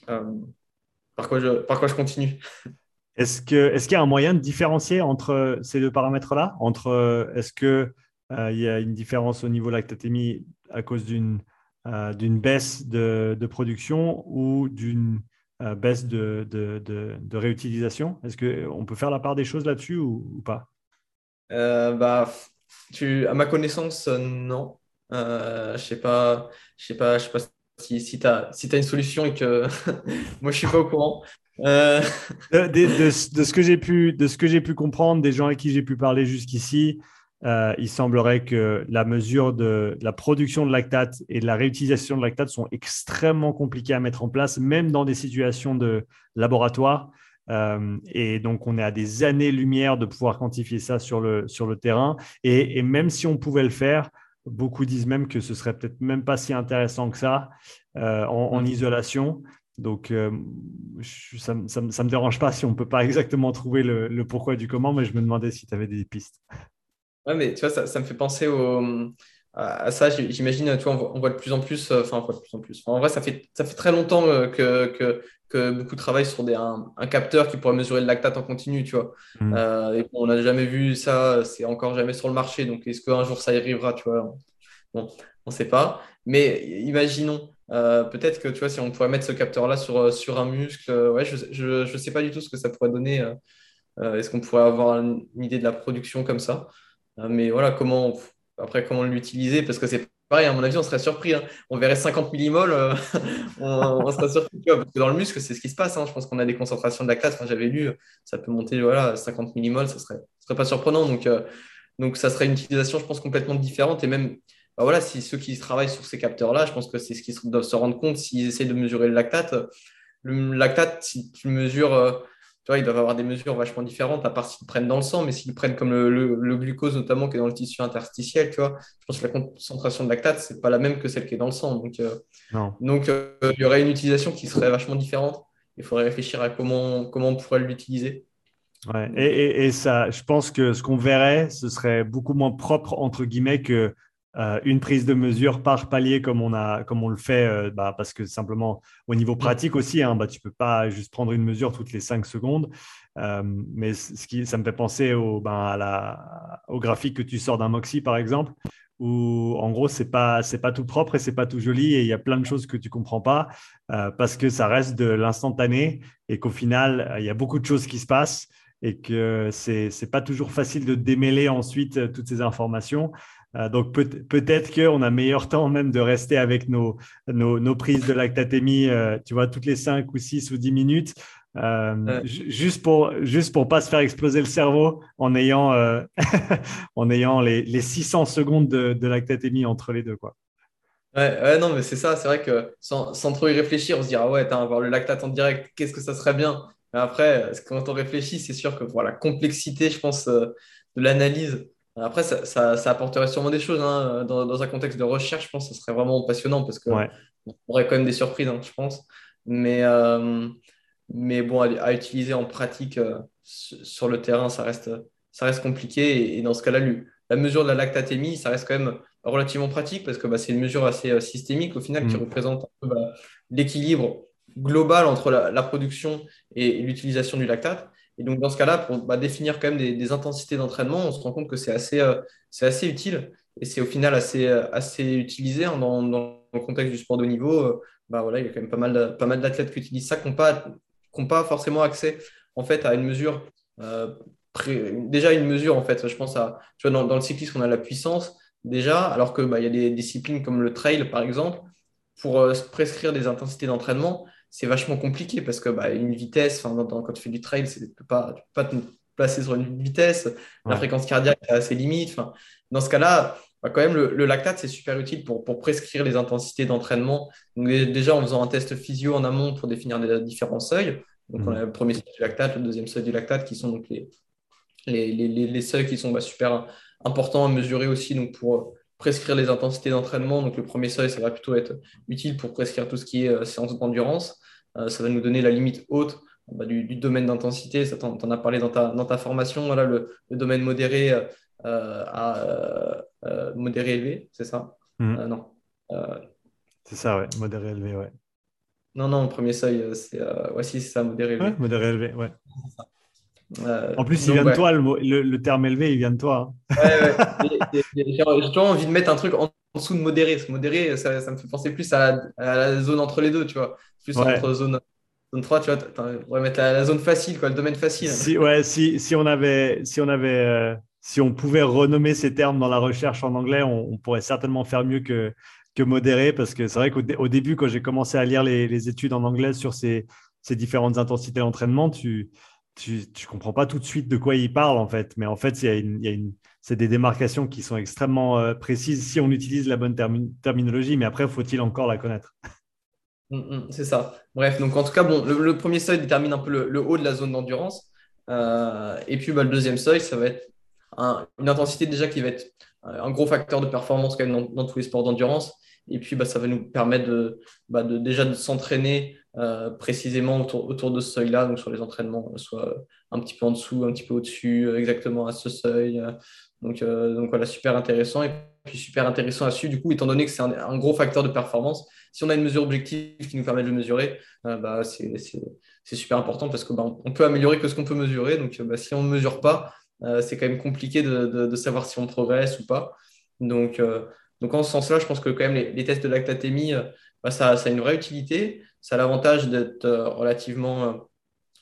Par, quoi je, par quoi je continue? Est-ce qu'il y a un moyen de différencier entre ces deux paramètres-là? Entre, Est-ce qu'il euh, y a une différence au niveau lactatémie à cause d'une euh, baisse de, production ou d'une baisse de, réutilisation? Est-ce qu'on peut faire la part des choses là-dessus ou, pas? Euh, bah, à ma connaissance, euh, non. Euh, je je sais pas si, si tu as, si as une solution et que moi je suis pas au courant. De, de, ce que j'ai pu, de ce que j'ai pu comprendre des gens avec qui j'ai pu parler jusqu'ici, il semblerait que la mesure de, la production de lactate et de la réutilisation de lactate sont extrêmement compliquées à mettre en place, même dans des situations de laboratoire. Euh, et donc, on est à des années-lumière de pouvoir quantifier ça sur le, sur le terrain. Et, même si on pouvait le faire, beaucoup disent même que ce serait peut-être même pas si intéressant que ça euh, en, mm. isolation. Donc, euh, ça ne me dérange pas si on ne peut pas exactement trouver le, pourquoi du comment, mais je me demandais si tu avais des pistes. Ouais, mais tu vois, ça, ça me fait penser au, à ça, j'imagine, tu vois, on voit, de plus en plus, enfin, on voit de plus en plus. en vrai, ça fait, ça fait très longtemps que, que, que beaucoup travaillent sur des, un, capteur qui pourrait mesurer le lactate en continu, tu vois. Mm. Euh, et on n'a jamais vu ça, c'est encore jamais sur le marché. Donc, est-ce qu'un jour ça y arrivera, tu vois? Bon, on ne sait pas. Mais imaginons, euh, peut-être que, tu vois, si on pourrait mettre ce capteur-là sur, sur un muscle, euh, ouais, je ne sais pas du tout ce que ça pourrait donner. est-ce qu'on pourrait avoir une idée de la production comme ça? Mais voilà, comment, après, comment l'utiliser? Parce que c'est pareil, à mon avis, on serait surpris. Hein. On verrait 50 millimoles, euh, on, serait surpris. parce que dans le muscle, c'est ce qui se passe. Hein. Je pense qu'on a des concentrations de lactate. Quand j'avais lu, ça peut monter voilà, 50 millimoles, ça serait, serait pas surprenant. Donc, euh, donc, ça serait une utilisation, je pense, complètement différente. Et même, bah voilà, si ceux qui travaillent sur ces capteurs-là, je pense que c'est ce qu'ils doivent se rendre compte s'ils essaient de mesurer le lactate. Le lactate, si tu mesures euh, tu vois, ils doivent avoir des mesures vachement différentes, à part s'ils prennent dans le sang, mais s'ils prennent comme le, glucose, notamment, qui est dans le tissu interstitiel, tu vois, je pense que la concentration de lactate, c'est pas la même que celle qui est dans le sang. Donc, euh, donc euh, il y aurait une utilisation qui serait vachement différente. Il faudrait réfléchir à comment, comment on pourrait l'utiliser. Ouais. Et, et, ça, je pense que ce qu'on verrait, ce serait beaucoup moins propre, entre guillemets, que euh, une prise de mesure par palier comme on, a, comme on le fait, euh, bah, parce que simplement au niveau pratique aussi, hein, bah, tu ne peux pas juste prendre une mesure toutes les 5 secondes. Euh, mais ce qui, ça me fait penser au, ben, à la, au graphique que tu sors d'un Moxie, par exemple, où en gros, ce n'est pas, pas tout propre et ce n'est pas tout joli et il y a plein de choses que tu ne comprends pas parce que ça reste de l'instantané et qu'au final, il y a beaucoup de choses qui se passent et que ce n'est pas toujours facile de démêler ensuite toutes ces informations. Euh, donc peut-être qu'on a meilleur temps même de rester avec nos, nos, prises de lactatémie, euh, tu vois, toutes les 5 ou 6 ou 10 minutes, euh, juste pour juste pour pas se faire exploser le cerveau en ayant, en ayant les, les, 600 secondes de, de, lactatémie entre les deux. Quoi. Ouais, non, mais c'est ça, c'est vrai que sans, sans, trop y réfléchir, on se dit, ah ouais, avoir le lactate en direct, qu'est-ce que ça serait bien? Mais après, quand on réfléchit, c'est sûr que pour la complexité, je pense, de l'analyse, après, ça, apporterait sûrement des choses. Hein. Dans, un contexte de recherche, je pense que ce serait vraiment passionnant parce qu'on aurait quand même des surprises, hein, je pense. Mais, euh, mais bon, à, utiliser en pratique euh, sur le terrain, ça reste, ça reste compliqué. Et, dans ce cas-là, la mesure de la lactatémie, ça reste quand même relativement pratique parce que bah, c'est une mesure assez systémique au final qui mm. représente bah, l'équilibre global entre la, production et, l'utilisation du lactate. Et donc, dans ce cas-là, pour bah, définir quand même des, intensités d'entraînement, on se rend compte que c'est assez, c'est assez utile et c'est au final assez, assez utilisé hein, dans, le contexte du sport de haut niveau. bah, voilà, il y a quand même pas mal, pas mal d'athlètes qui utilisent ça, qui n'ont pas, pas forcément accès en fait, à une mesure déjà une mesure, en fait. Je pense à, dans, le cyclisme, on a la puissance déjà, alors qu'il bah, y a des disciplines comme le trail, par exemple, pour euh, prescrire des intensités d'entraînement, c'est vachement compliqué parce que bah, une vitesse, quand tu fais du trail, tu ne peux pas, pas te placer sur une vitesse, la fréquence cardiaque a ses limites. Dans ce cas-là, bah, quand même, le, lactate, c'est super utile pour, pour, prescrire les intensités d'entraînement. Déjà, en faisant un test physio en amont pour définir des différents seuils. Donc, on mmh. a le premier seuil du lactate, le deuxième seuil du lactate, qui sont donc les, les, les, seuils qui sont bah, super importants à mesurer aussi donc pour prescrire les intensités d'entraînement. Donc, le premier seuil, ça va plutôt être utile pour prescrire tout ce qui est euh, séance d'endurance. Euh, ça va nous donner la limite haute bah, du, domaine d'intensité. Ça, t'en, as parlé dans ta, dans ta formation. Voilà, le, domaine modéré à modéré élevé, c'est ça? Mmh. Non. c'est ça, ouais. Modéré élevé, ouais. Non, non, le premier seuil, c'est c'est ça, modéré élevé. modéré élevé, ouais. Euh, en plus, il vient de toi, le, terme élevé, il vient de toi. Hein. Ouais, J'ai toujours envie de mettre un truc en dessous de modéré. modéré, ça, me fait penser plus à la, zone entre les deux, tu vois. Plus entre zone, zone 3, tu vois. On pourrait mettre la, zone facile, quoi, le domaine facile. Si, ouais, si, si on avait. Si on avait euh, si on pouvait renommer ces termes dans la recherche en anglais, on, pourrait certainement faire mieux que, que modéré, parce que c'est vrai qu'au début, quand j'ai commencé à lire les, études en anglais sur ces, ces différentes intensités d'entraînement, tu, tu ne comprends pas tout de suite de quoi il parle en fait. Mais en fait, c'est des démarcations qui sont extrêmement euh, précises si on utilise la bonne terminologie, mais après, faut-il encore la connaître? Mm, mm, C'est ça. Bref, donc en tout cas, bon, le, premier seuil détermine un peu le, haut de la zone d'endurance. Euh, et puis bah, le deuxième seuil, ça va être une intensité déjà qui va être un gros facteur de performance quand même dans, tous les sports d'endurance. Et puis bah, ça va nous permettre de, bah, déjà de s'entraîner euh, précisément autour, autour, de ce seuil-là, donc sur les entraînements, soit un petit peu en dessous, un petit peu au-dessus, euh, exactement à ce seuil. Euh. Donc, donc voilà, super intéressant. Et puis super intéressant à suivre, du coup, étant donné que c'est un, gros facteur de performance, si on a une mesure objective qui nous permet de le mesurer, bah, c'est super important parce qu'on bah, peut améliorer que ce qu'on peut mesurer. Donc bah, si on ne mesure pas, c'est quand même compliqué de, de, savoir si on progresse ou pas. Donc, donc en ce sens-là, je pense que quand même les, tests de lactatémie, bah, ça, a une vraie utilité ça a l'avantage d'être euh, relativement euh,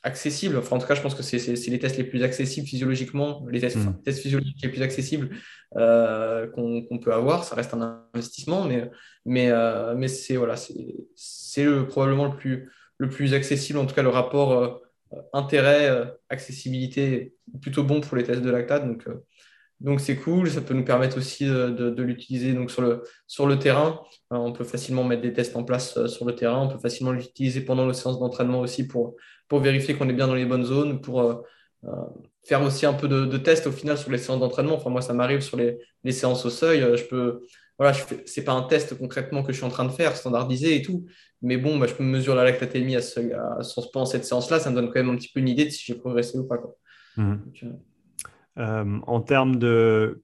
accessible. Enfin, en tout cas, je pense que c'est les tests les plus accessibles physiologiquement, les tests, hmm. physiologiques les plus accessibles euh, qu'on peut avoir. Ça reste un investissement, mais, mais, mais c'est voilà, c'est probablement le plus, le plus accessible. En tout cas, le rapport intérêt-accessibilité plutôt bon pour les tests de lactate. Donc, donc c'est cool, ça peut nous permettre aussi de, l'utiliser donc sur le, sur le terrain. Euh, on peut facilement mettre des tests en place euh, sur le terrain, on peut facilement l'utiliser pendant nos séances d'entraînement aussi pour, pour vérifier qu'on est bien dans les bonnes zones, pour euh, faire aussi un peu de, tests au final sur les séances d'entraînement. Enfin, moi, ça m'arrive sur les, séances au seuil. Je peux, voilà, je c'est pas un test concrètement que je suis en train de faire, standardisé et tout. Mais bon, bah, je peux mesurer la lactatémie à, ce, à, pendant cette séance-là. Ça me donne quand même un petit peu une idée de si j'ai progressé ou pas. Quoi. Mmh. Euh, en termes de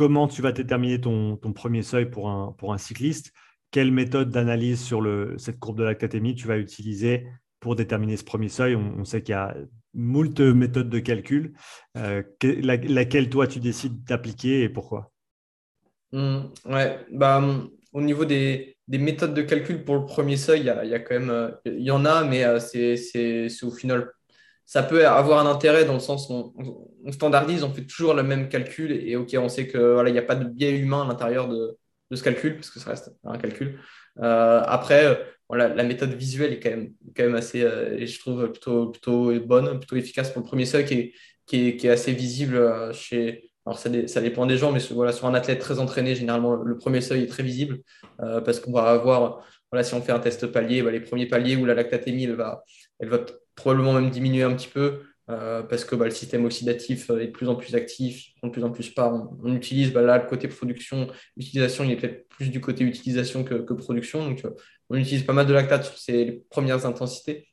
comment tu vas déterminer ton, premier seuil pour un, cycliste, quelle méthode d'analyse sur cette courbe de lactatémie tu vas utiliser pour déterminer ce premier seuil? On, sait qu'il y a moult méthodes de calcul. Euh, laquelle toi tu décides d'appliquer et pourquoi? Mmh, Ouais, bah, au niveau des, méthodes de calcul pour le premier seuil, il y, a, quand même, euh, il y en a, mais c'est au final ça peut avoir un intérêt dans le sens où on, standardise, on fait toujours le même calcul et ok, on sait que voilà, il n'y a pas de biais humain à l'intérieur de, ce calcul parce que ça reste un calcul. Euh, après, voilà, la méthode visuelle est quand même, assez, euh, je trouve plutôt, plutôt bonne, plutôt efficace pour le premier seuil qui est, assez visible euh, chez. Alors ça, dépend des gens, mais sur un athlète très entraîné, généralement le premier seuil est très visible parce qu'on va avoir, si on fait un test palier, bah, les premiers paliers où la lactatémie va, elle va probablement même diminuer un petit peu euh, parce que bah, le système oxydatif euh, est de plus en plus actif, de plus en plus part. On, utilise bah, là le côté production, utilisation, il est peut-être plus du côté utilisation que, production. Donc, euh, on utilise pas mal de lactate sur ces premières intensités.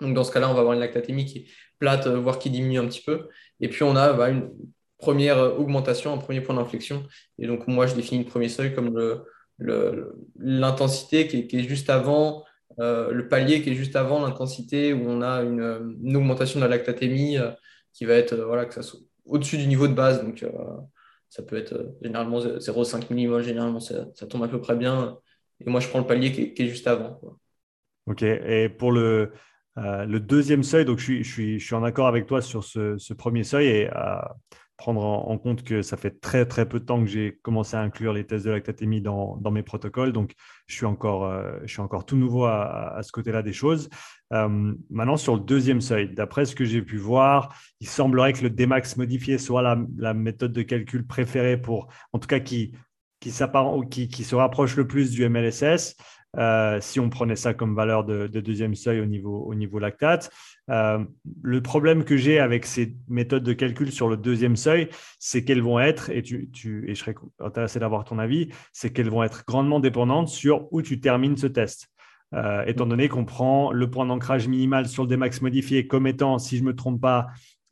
Donc, dans ce cas-là, on va avoir une lactatémie qui est plate, voire qui diminue un petit peu. Et puis, on a bah, une, première augmentation, un premier point d'inflexion. Et donc, moi, je définis le premier seuil comme l'intensité qui, qui, est juste avant, le palier qui est juste avant l'intensité où on a une, augmentation de la lactatémie qui va être voilà, que ça au-dessus du niveau de base. Donc, ça peut être généralement 0,5 millimoles, généralement, ça, tombe à peu près bien. Et moi, je prends le palier qui est, juste avant. OK. Et pour le, euh, deuxième seuil, donc je suis, je suis, je suis en accord avec toi sur ce, premier seuil prendre en, compte que ça fait très très peu de temps que j'ai commencé à inclure les tests de lactatémie dans, dans mes protocoles, donc je suis encore, euh, je suis encore tout nouveau à, à ce côté-là des choses. Euh, maintenant, sur le deuxième seuil, d'après ce que j'ai pu voir, il semblerait que le Dmax modifié soit la, la méthode de calcul préférée pour, en tout cas, qui, qui, qui, qui se rapproche le plus du MLSS. Euh, si on prenait ça comme valeur de, deuxième seuil au niveau, au niveau lactate. Euh, le problème que j'ai avec ces méthodes de calcul sur le deuxième seuil, c'est qu'elles vont être, et, tu, tu, et je serais intéressé d'avoir ton avis, c'est qu'elles vont être grandement dépendantes sur où tu termines ce test. Euh, étant donné qu'on prend le point d'ancrage minimal sur le Dmax modifié comme étant, si je ne me trompe pas,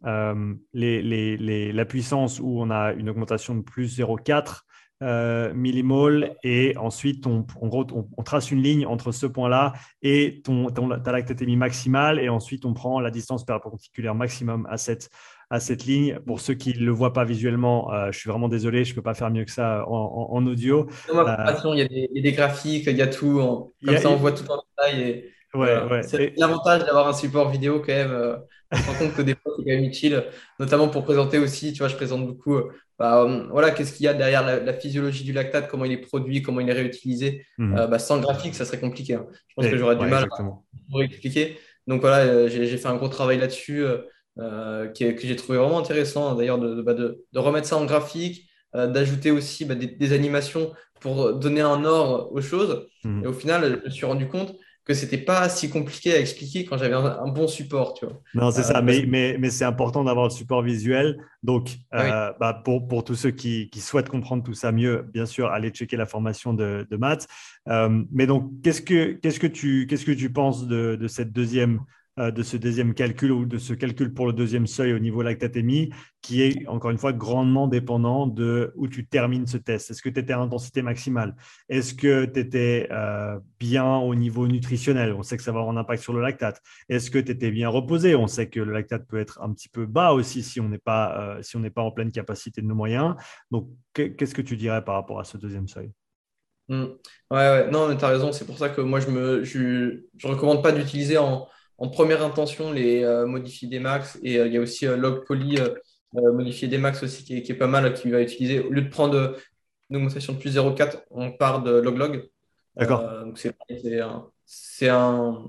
les, les, la puissance où on a une augmentation de plus 0,4 euh, millimole et ensuite on, on, trace une ligne entre ce point-là et ton, ta lactatémie maximale et ensuite on prend la distance perpendiculaire maximum à cette, à cette ligne. Pour ceux qui ne le voient pas visuellement, euh, je suis vraiment désolé, je ne peux pas faire mieux que ça en, audio. Non, euh, il, y a des, graphiques, il y a tout. comme ça, on voit tout en détail. Et, ouais, C'est l'avantage d'avoir un support vidéo quand même. On se rend compte que des fois, c'est quand même utile, notamment pour présenter aussi. Tu vois, je présente beaucoup bah, euh, voilà, qu'est-ce qu'il y a derrière la, physiologie du lactate, comment il est produit, comment il est réutilisé. Mhm. Euh, bah, sans le graphique, ça serait compliqué. Hein. Je pense que j'aurais du mal à expliquer. Donc voilà, euh, j'ai fait un gros travail là-dessus que j'ai trouvé vraiment intéressant, d'ailleurs, bah, de, de, remettre ça en graphique, d'ajouter aussi bah, des, animations pour donner un ordre aux choses. Mhm. Et au final, je me suis rendu compte que c'était pas si compliqué à expliquer quand j'avais un, bon support. Tu vois. Non, c'est ça, euh, mais, mais, mais c'est important d'avoir le support visuel. Donc, euh, bah, pour, pour, tous ceux qui, qui, souhaitent comprendre tout ça mieux, bien sûr, allez checker la formation de, de maths. Euh, mais donc, qu'est-ce que, qu'est-ce que, tu, qu'est-ce que tu penses de, de cette deuxième de ce deuxième calcul ou de ce calcul pour le deuxième seuil au niveau lactatémie, qui est encore une fois grandement dépendant de où tu termines ce test. Est-ce que tu étais à intensité maximale? Est-ce que tu étais euh, bien au niveau nutritionnel? On sait que ça va avoir un impact sur le lactate. Est-ce que tu étais bien reposé? On sait que le lactate peut être un petit peu bas aussi si on n'est pas, euh, si pas en pleine capacité de nos moyens. Donc, qu'est-ce que tu dirais par rapport à ce deuxième seuil? Mmh. Ouais, non, tu as raison. C'est pour ça que moi, je ne je, je recommande pas d'utiliser en, en première intention les euh, modifier des max. Et euh, il y a aussi euh, log poly modifier des max aussi qui est, pas mal qui va utiliser au lieu de prendre une augmentation de plus 0,4 on part de log log. D'accord. Donc c'est un,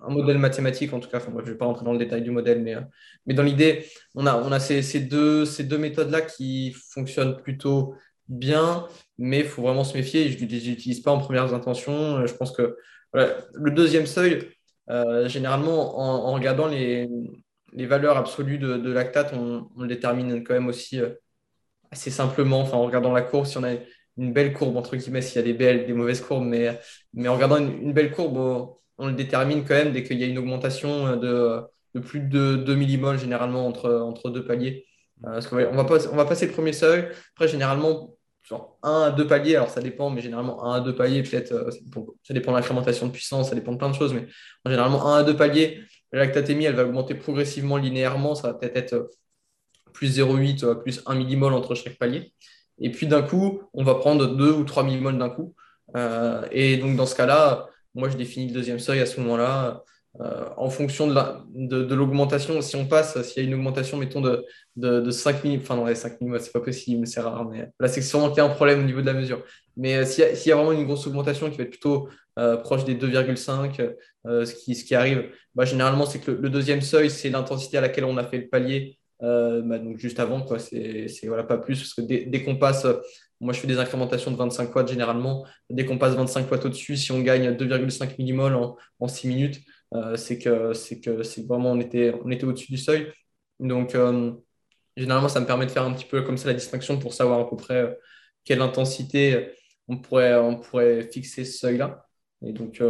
un, modèle mathématique en tout cas. Enfin, je ne vais pas rentrer dans le détail du modèle mais, mais dans l'idée on a, on a ces, ces deux, ces deux méthodes là qui fonctionnent plutôt bien mais il faut vraiment se méfier. Je ne les utilise pas en premières intentions. Je pense que le deuxième seuil euh, généralement, en, regardant les, valeurs absolues de, lactate, on, le détermine quand même aussi euh, assez simplement. Enfin, en regardant la courbe, si on a une belle courbe, entre guillemets, s'il y a des belles, des mauvaises courbes, mais, mais en regardant une, belle courbe, on, le détermine quand même dès qu'il y a une augmentation de, plus de 2 millimoles généralement entre, entre deux paliers. Euh, on va, on va passer le premier seuil. Après, généralement, genre 1 à 2 paliers, alors ça dépend, mais généralement 1 à 2 paliers, peut-être, euh, ça dépend de l'incrémentation de puissance, ça dépend de plein de choses, mais généralement 1 à 2 paliers, la lactatémie, elle va augmenter progressivement linéairement, ça va peut-être être euh, plus 0,8, euh, plus 1 millimol entre chaque palier. Et puis d'un coup, on va prendre 2 ou 3 millimoles d'un coup. et donc dans ce cas-là, moi je définis le deuxième seuil à ce moment-là. Euh, en fonction de l'augmentation, si on passe, s'il y a une augmentation, mettons, de, de, 5 mm, enfin non, les 5 mm, c'est pas possible, c'est rare, mais là, c'est sûrement qu'il y a un problème au niveau de la mesure. Mais euh, s'il y, a vraiment une grosse augmentation qui va être plutôt euh, proche des 2,5, ce, qui, ce qui arrive, bah, généralement, c'est que le, deuxième seuil, c'est l'intensité à laquelle on a fait le palier, bah, donc juste avant, quoi, c'est voilà, pas plus, parce que dès, qu'on passe, moi je fais des incrémentations de 25 watts généralement, dès qu'on passe 25 watts au-dessus, si on gagne 2,5 mmol en, en 6 minutes, c'est que c'est que c'est vraiment on était on était au-dessus du seuil. Donc euh, généralement ça me permet de faire un petit peu comme ça la distinction pour savoir à peu près euh, quelle intensité on pourrait on pourrait fixer ce seuil-là. Et donc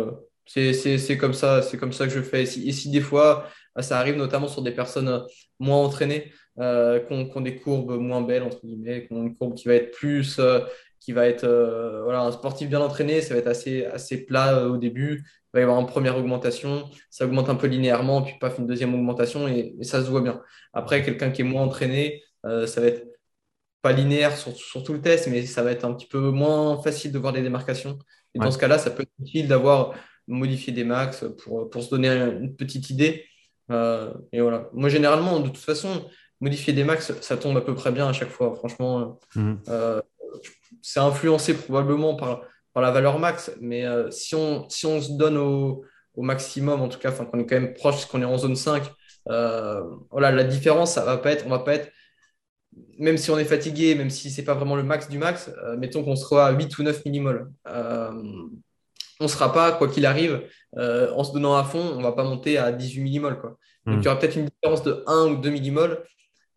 c'est comme ça c'est comme ça que je fais. Et si, des fois ça arrive notamment sur des personnes moins entraînées, euh, qui ont, des courbes moins belles, entre guillemets, qui ont une courbe qui va être plus, qui va être, voilà, un sportif bien entraîné, ça va être assez, assez plat au début. Il va y avoir une première augmentation, ça augmente un peu linéairement, puis paf, une deuxième augmentation et, ça se voit bien. Après, quelqu'un qui est moins entraîné, ça va être pas linéaire sur, sur, tout le test, mais ça va être un petit peu moins facile de voir les démarcations. Et dans ce cas-là, ça peut être utile d'avoir modifié des max pour, pour, se donner une petite idée. Euh, et voilà. Moi, généralement, de toute façon, modifier des max, ça tombe à peu près bien à chaque fois. Franchement, mhm. Euh, c'est influencé probablement par, par la valeur max, mais euh, si, on, si on se donne au, au maximum, en tout cas, qu'on est quand même proche, qu'on est en zone 5, voilà, la différence, ça va pas être, on va pas être même si on est fatigué, même si ce n'est pas vraiment le max du max, euh, mettons qu'on sera à 8 ou 9 millimoles. Euh, on ne sera pas, quoi qu'il arrive, euh, en se donnant à fond, on ne va pas monter à 18 millimoles. Quoi. Donc hmm. il y aura peut-être une différence de 1 ou 2 millimoles.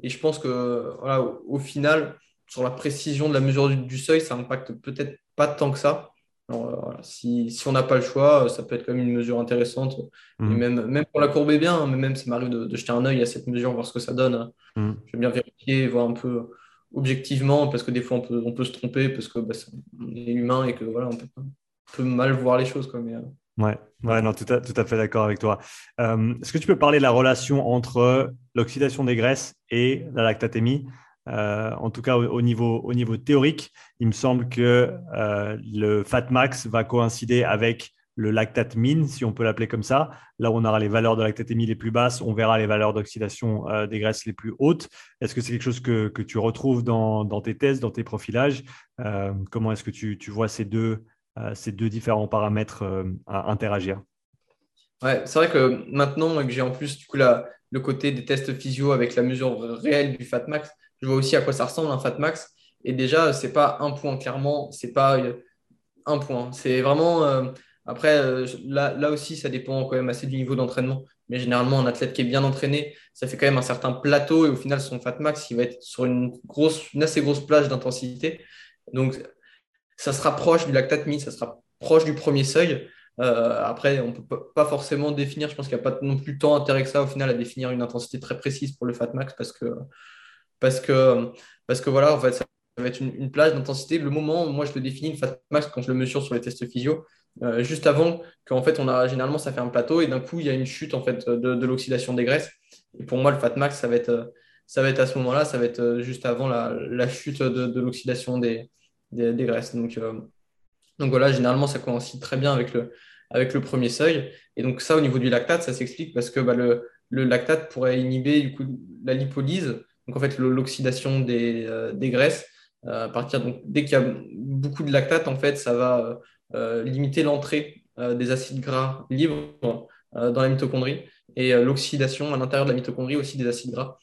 Et je pense que voilà, au, final, sur la précision de la mesure du, seuil, ça n'impacte peut-être pas tant que ça. Alors, si, si, on n'a pas le choix, ça peut être quand même une mesure intéressante. Et hmm. même, même pour la courber bien, hein, mais même ça m'arrive de, jeter un œil à cette mesure, voir ce que ça donne. Hmm. Je vais bien vérifier, voir un peu objectivement, parce que des fois on peut, on peut se tromper, parce que bah, on est humain et que voilà, on peut, mal voir les choses. Quoi, mais, euh, Ouais, ouais, non, tout à, tout à fait d'accord avec toi. Euh, est-ce que tu peux parler de la relation entre l'oxydation des graisses et la lactatémie? Euh, en tout cas au, niveau, au niveau théorique, il me semble que euh, le fat max va coïncider avec le lactate min, si on peut l'appeler comme ça. Là on aura les valeurs de lactatémie les plus basses, on verra les valeurs d'oxydation euh, des graisses les plus hautes. Est-ce que c'est quelque chose que, tu retrouves dans, tes tests, dans tes profilages? Comment est-ce que tu, vois ces deux, différents paramètres interagir? Ouais, c'est vrai que maintenant que j'ai en plus du coup le côté des tests physio avec la mesure réelle du fat max, je vois aussi à quoi ça ressemble un fat max. Et déjà, c'est pas un point, clairement, c'est pas euh, un point. C'est vraiment. Euh, après, euh, là, aussi, ça dépend quand même assez du niveau d'entraînement. Mais généralement, un athlète qui est bien entraîné, ça fait quand même un certain plateau. Et au final, son fat max, il va être sur une, grosse, assez grosse plage d'intensité. Donc, ça se rapproche du lactate mi, ça sera proche du premier seuil. après, on ne peut pas forcément définir, je pense qu'il n'y a pas non plus tant intérêt que ça au final à définir une intensité très précise pour le fat max parce que parce que, parce que voilà, en fait, ça va être une, plage d'intensité. Le moment, moi, je le définis, une fat max, quand je le mesure sur les tests physio, euh, juste avant qu'en fait, on a, généralement, ça fait un plateau et d'un coup, il y a une chute en fait, de, l'oxydation des graisses. Et pour moi, le fat max, ça va être, ça va être à ce moment-là, ça va être euh, juste avant la, chute de, l'oxydation des, des, graisses. Donc, euh, donc voilà, généralement, ça coïncide très bien avec le, avec le premier seuil. Et donc ça, au niveau du lactate, ça s'explique parce que bah, le, le, lactate pourrait inhiber du coup, la lipolyse donc en fait l'oxydation des, euh, graisses. Euh, à partir donc dès qu'il y a beaucoup de lactate, en fait, ça va euh, limiter l'entrée des acides gras libres dans la mitochondrie et l'oxydation à l'intérieur de la mitochondrie aussi des acides gras.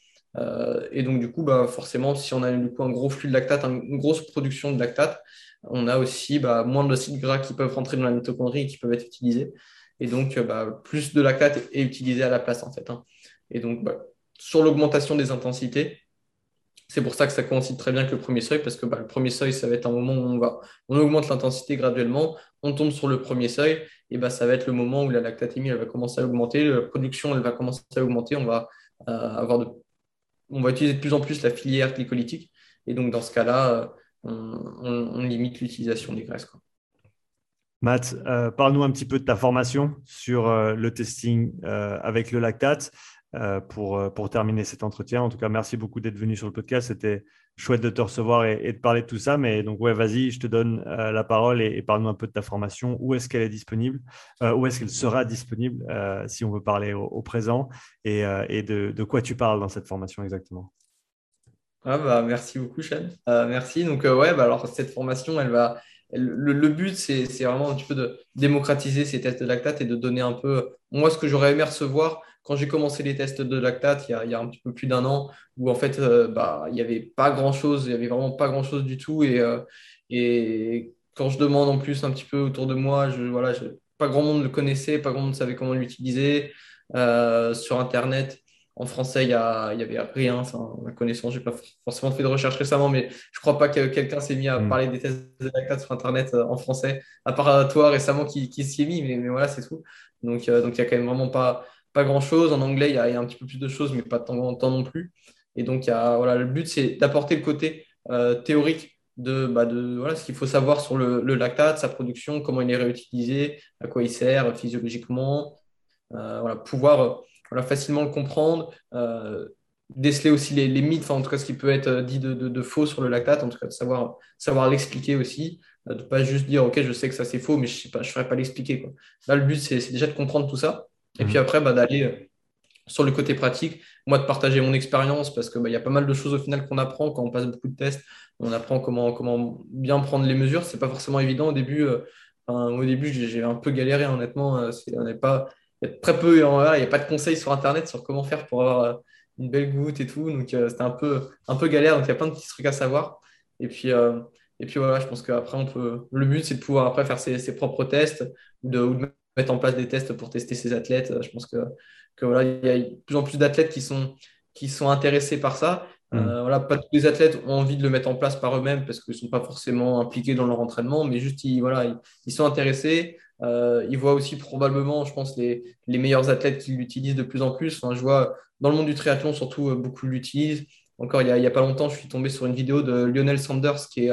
et donc, du coup, bah, forcément, si on a un gros flux de lactate, une grosse production de lactate, on a aussi bah, moins d'acides gras qui peuvent rentrer dans la mitochondrie et qui peuvent être utilisés. Et donc, bah, plus de lactate est utilisé à la place, en fait. Hein. Et donc, sur l'augmentation des intensités. C'est pour ça que ça coïncide très bien avec le premier seuil, parce que bah, le premier seuil, ça va être un moment où on, va, on augmente l'intensité graduellement, on tombe sur le premier seuil, et bah, ça va être le moment où la lactatémie va commencer à augmenter, la production elle va commencer à augmenter, on va, euh, avoir on va utiliser de plus en plus la filière glycolytique, et donc dans ce cas-là, euh, on, limite l'utilisation des graisses. Matt, euh, parle-nous un petit peu de ta formation sur le testing avec le lactate. Euh, pour, euh, pour terminer cet entretien. En tout cas, merci beaucoup d'être venu sur le podcast. C'était chouette de te recevoir et, de parler de tout ça. Mais donc, ouais, vas-y, je te donne euh, la parole et, parle-nous un peu de ta formation. Où est-ce qu'elle est disponible? Où est-ce qu'elle sera disponible si on veut parler au, présent? Et, et de, de, quoi tu parles dans cette formation exactement? Ah bah, Merci beaucoup, Sean. merci. Donc, ouais, bah, alors cette formation, elle va. le, le, but, c'est vraiment un petit peu de démocratiser ces tests de lactate et de donner un peu, moi, ce que j'aurais aimé recevoir quand j'ai commencé les tests de lactate il y a, un petit peu plus d'un an, où en fait, euh, bah, il n'y avait pas grand-chose, il n'y avait vraiment pas grand-chose du tout. Et, euh, et quand je demande en plus un petit peu autour de moi, je, voilà, pas grand monde le connaissait, pas grand monde savait comment l'utiliser. Euh, sur Internet, en français, il n'y avait rien, enfin, ma connaissance, je n'ai pas forcément fait de recherche récemment, mais je ne crois pas que quelqu'un s'est mis à mm. parler des tests de lactate sur Internet en français, à part toi récemment qui, qui s'y est mis, mais, mais voilà, c'est tout. Donc, donc il n'y a quand même vraiment pas, pas grand-chose. En anglais, il y, a, un petit peu plus de choses, mais pas tant, temps non plus. Et donc, voilà, le but, c'est d'apporter le côté théorique de, bah, de voilà, ce qu'il faut savoir sur le, lactate, sa production, comment il est réutilisé, à quoi il sert physiologiquement, voilà, pouvoir voilà, facilement le comprendre, déceler aussi les, mythes, en tout cas ce qui peut être dit de, de, faux sur le lactate, en tout cas de savoir, savoir l'expliquer aussi, de ne pas juste dire ok je sais que ça c'est faux mais je ne ferai pas l'expliquer. Là le but c'est déjà de comprendre tout ça et puis mhm. après bah, d'aller euh, sur le côté pratique, moi de partager mon expérience parce qu'il bah, y a pas mal de choses au final qu'on apprend quand on passe beaucoup de tests, on apprend comment, comment bien prendre les mesures, c'est pas forcément évident au début. Euh, au début j'ai un peu galéré honnêtement, euh, on n'est pas il y a très peu, il n'y a pas de conseils sur Internet sur comment faire pour avoir une belle goutte et tout. Donc, c'était un peu, un peu galère. Donc, il y a plein de petits trucs à savoir. Et puis, et puis voilà, je pense qu'après, on peut. Le but, c'est de pouvoir après faire ses, propres tests ou de, mettre en place des tests pour tester ses athlètes. Je pense que, que voilà, il y a de plus en plus d'athlètes qui sont, qui sont intéressés par ça. Mm. Euh, voilà, pas tous les athlètes ont envie de le mettre en place par eux-mêmes parce qu'ils ne sont pas forcément impliqués dans leur entraînement, mais juste ils, voilà, ils, sont intéressés. Euh, ils voient aussi probablement, je pense, les, les meilleurs athlètes qui l'utilisent de plus en plus. Enfin, je vois dans le monde du triathlon, surtout, euh, beaucoup l'utilisent. Encore il n'y a, a, pas longtemps, je suis tombé sur une vidéo de Lionel Sanders, qui est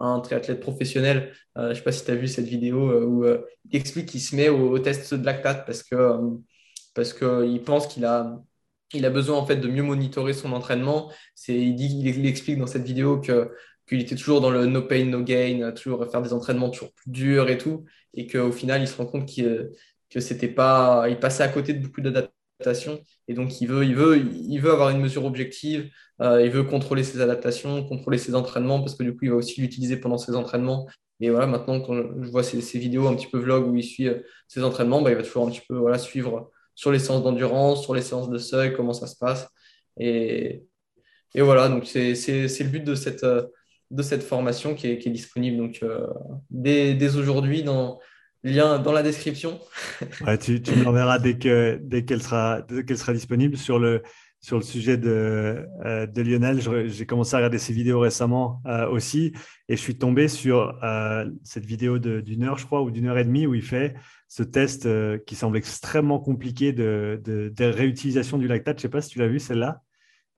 un triathlète professionnel. Euh, je ne sais pas si tu as vu cette vidéo euh, où euh, il explique qu'il se met au, test de lactate parce que parce qu'il pense qu'il a, il a besoin en fait de mieux monitorer son entraînement. C'est, il, dit, il, explique dans cette vidéo que, qu'il était toujours dans le no pain, no gain, toujours faire des entraînements toujours plus durs et tout, et qu'au final, il se rend compte qu'il, que c'était pas, il passait à côté de beaucoup d'adaptations et donc, il veut, il veut, il veut avoir une mesure objective, euh, il veut contrôler ses adaptations, contrôler ses entraînements, parce que du coup, il va aussi l'utiliser pendant ses entraînements. Et voilà, maintenant, quand je vois ces, vidéos un petit peu vlog où il suit euh, ses entraînements, bah, il va toujours un petit peu suivre sur les séances d'endurance, sur les séances de seuil, comment ça se passe. Et, et voilà, donc c'est le but de cette, euh, de cette formation qui est, qui est disponible donc, dès, dès aujourd'hui dans lien dans la description. tu, tu l'enverras dès qu'elle dès qu'elle sera, qu'elle sera disponible. Sur le, sur le sujet de, euh, de Lionel, j'ai commencé à regarder ses vidéos récemment euh, aussi et je suis tombé sur euh, cette vidéo d'une heure, je crois, ou d'une heure et demie où il fait ce test qui semble extrêmement compliqué de, de, de réutilisation du lactate. Je ne sais pas si tu l'as vu celle-là.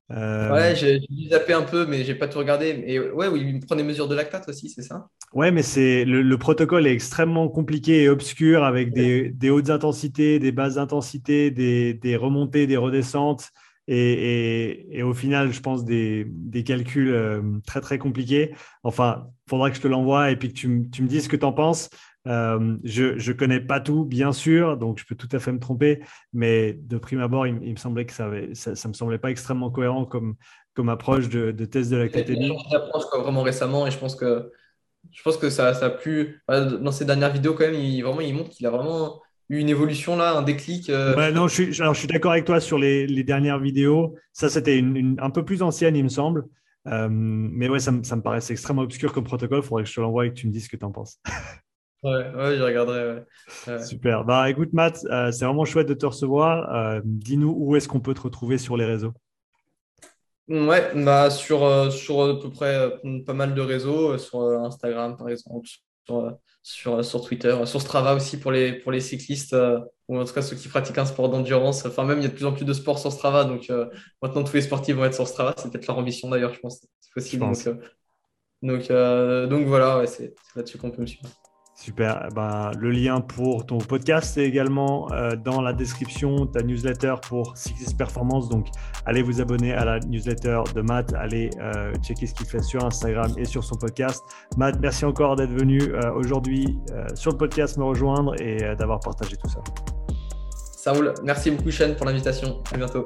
Ouais, j'ai zappé un peu, mais j'ai pas tout regardé. Et ouais, oui, il prend des mesures de lactate aussi, c'est ça? Ouais, mais c'est le, protocole est extrêmement compliqué et obscur avec des, hautes intensités, des basses intensités, des, remontées, des redescentes. Et, au final, je pense des, calculs euh, très très compliqués. Enfin, faudra que je te l'envoie et puis que tu, me dises ce que tu en penses. Euh, je ne connais pas tout, bien sûr, donc je peux tout à fait me tromper, mais de prime abord, il, me semblait que ça ne ça, me semblait pas extrêmement cohérent comme, comme approche de, de test de la catégorie. J'approche vraiment récemment et je pense que, je pense que ça, ça a plu. Dans ses dernières vidéos, quand même, il, vraiment, il montre qu'il a vraiment eu une évolution là, un déclic. Euh. Ouais, non, je suis, alors, je suis d'accord avec toi sur les, les dernières vidéos. Ça, c'était une, un peu plus ancienne, il me semble. Euh, mais ouais, ça, ça me paraissait extrêmement obscur comme protocole. Il faudrait que je te l'envoie et que tu me dises ce que tu en penses. Ouais, ouais, je regarderai. Super. Bah, écoute, Matt, euh, c'est vraiment chouette de te recevoir. Euh, dis-nous où est-ce qu'on peut te retrouver sur les réseaux. Ouais, bah, sur, euh, sur à peu près pas mal de réseaux, sur Instagram par exemple, sur, sur, sur, Twitter, sur Strava aussi pour les, pour les cyclistes, ou en tout cas ceux qui pratiquent un sport d'endurance. Enfin, même il y a de plus en plus de sports sur Strava, donc maintenant tous les sportifs vont être sur Strava. C'est peut-être leur ambition d'ailleurs, je pense. C'est possible. Donc, donc, donc, voilà, c'est là-dessus qu'on peut me suivre. Super. Eh ben, le lien pour ton podcast est également euh, dans la description, ta newsletter pour Six Performance. Donc, allez vous abonner à la newsletter de Matt. Allez euh, checker ce qu'il fait sur Instagram et sur son podcast. Matt, merci encore d'être venu euh, aujourd'hui sur le podcast me rejoindre et d'avoir partagé tout ça. Ça roule. Merci beaucoup, Sean, pour l'invitation. À bientôt.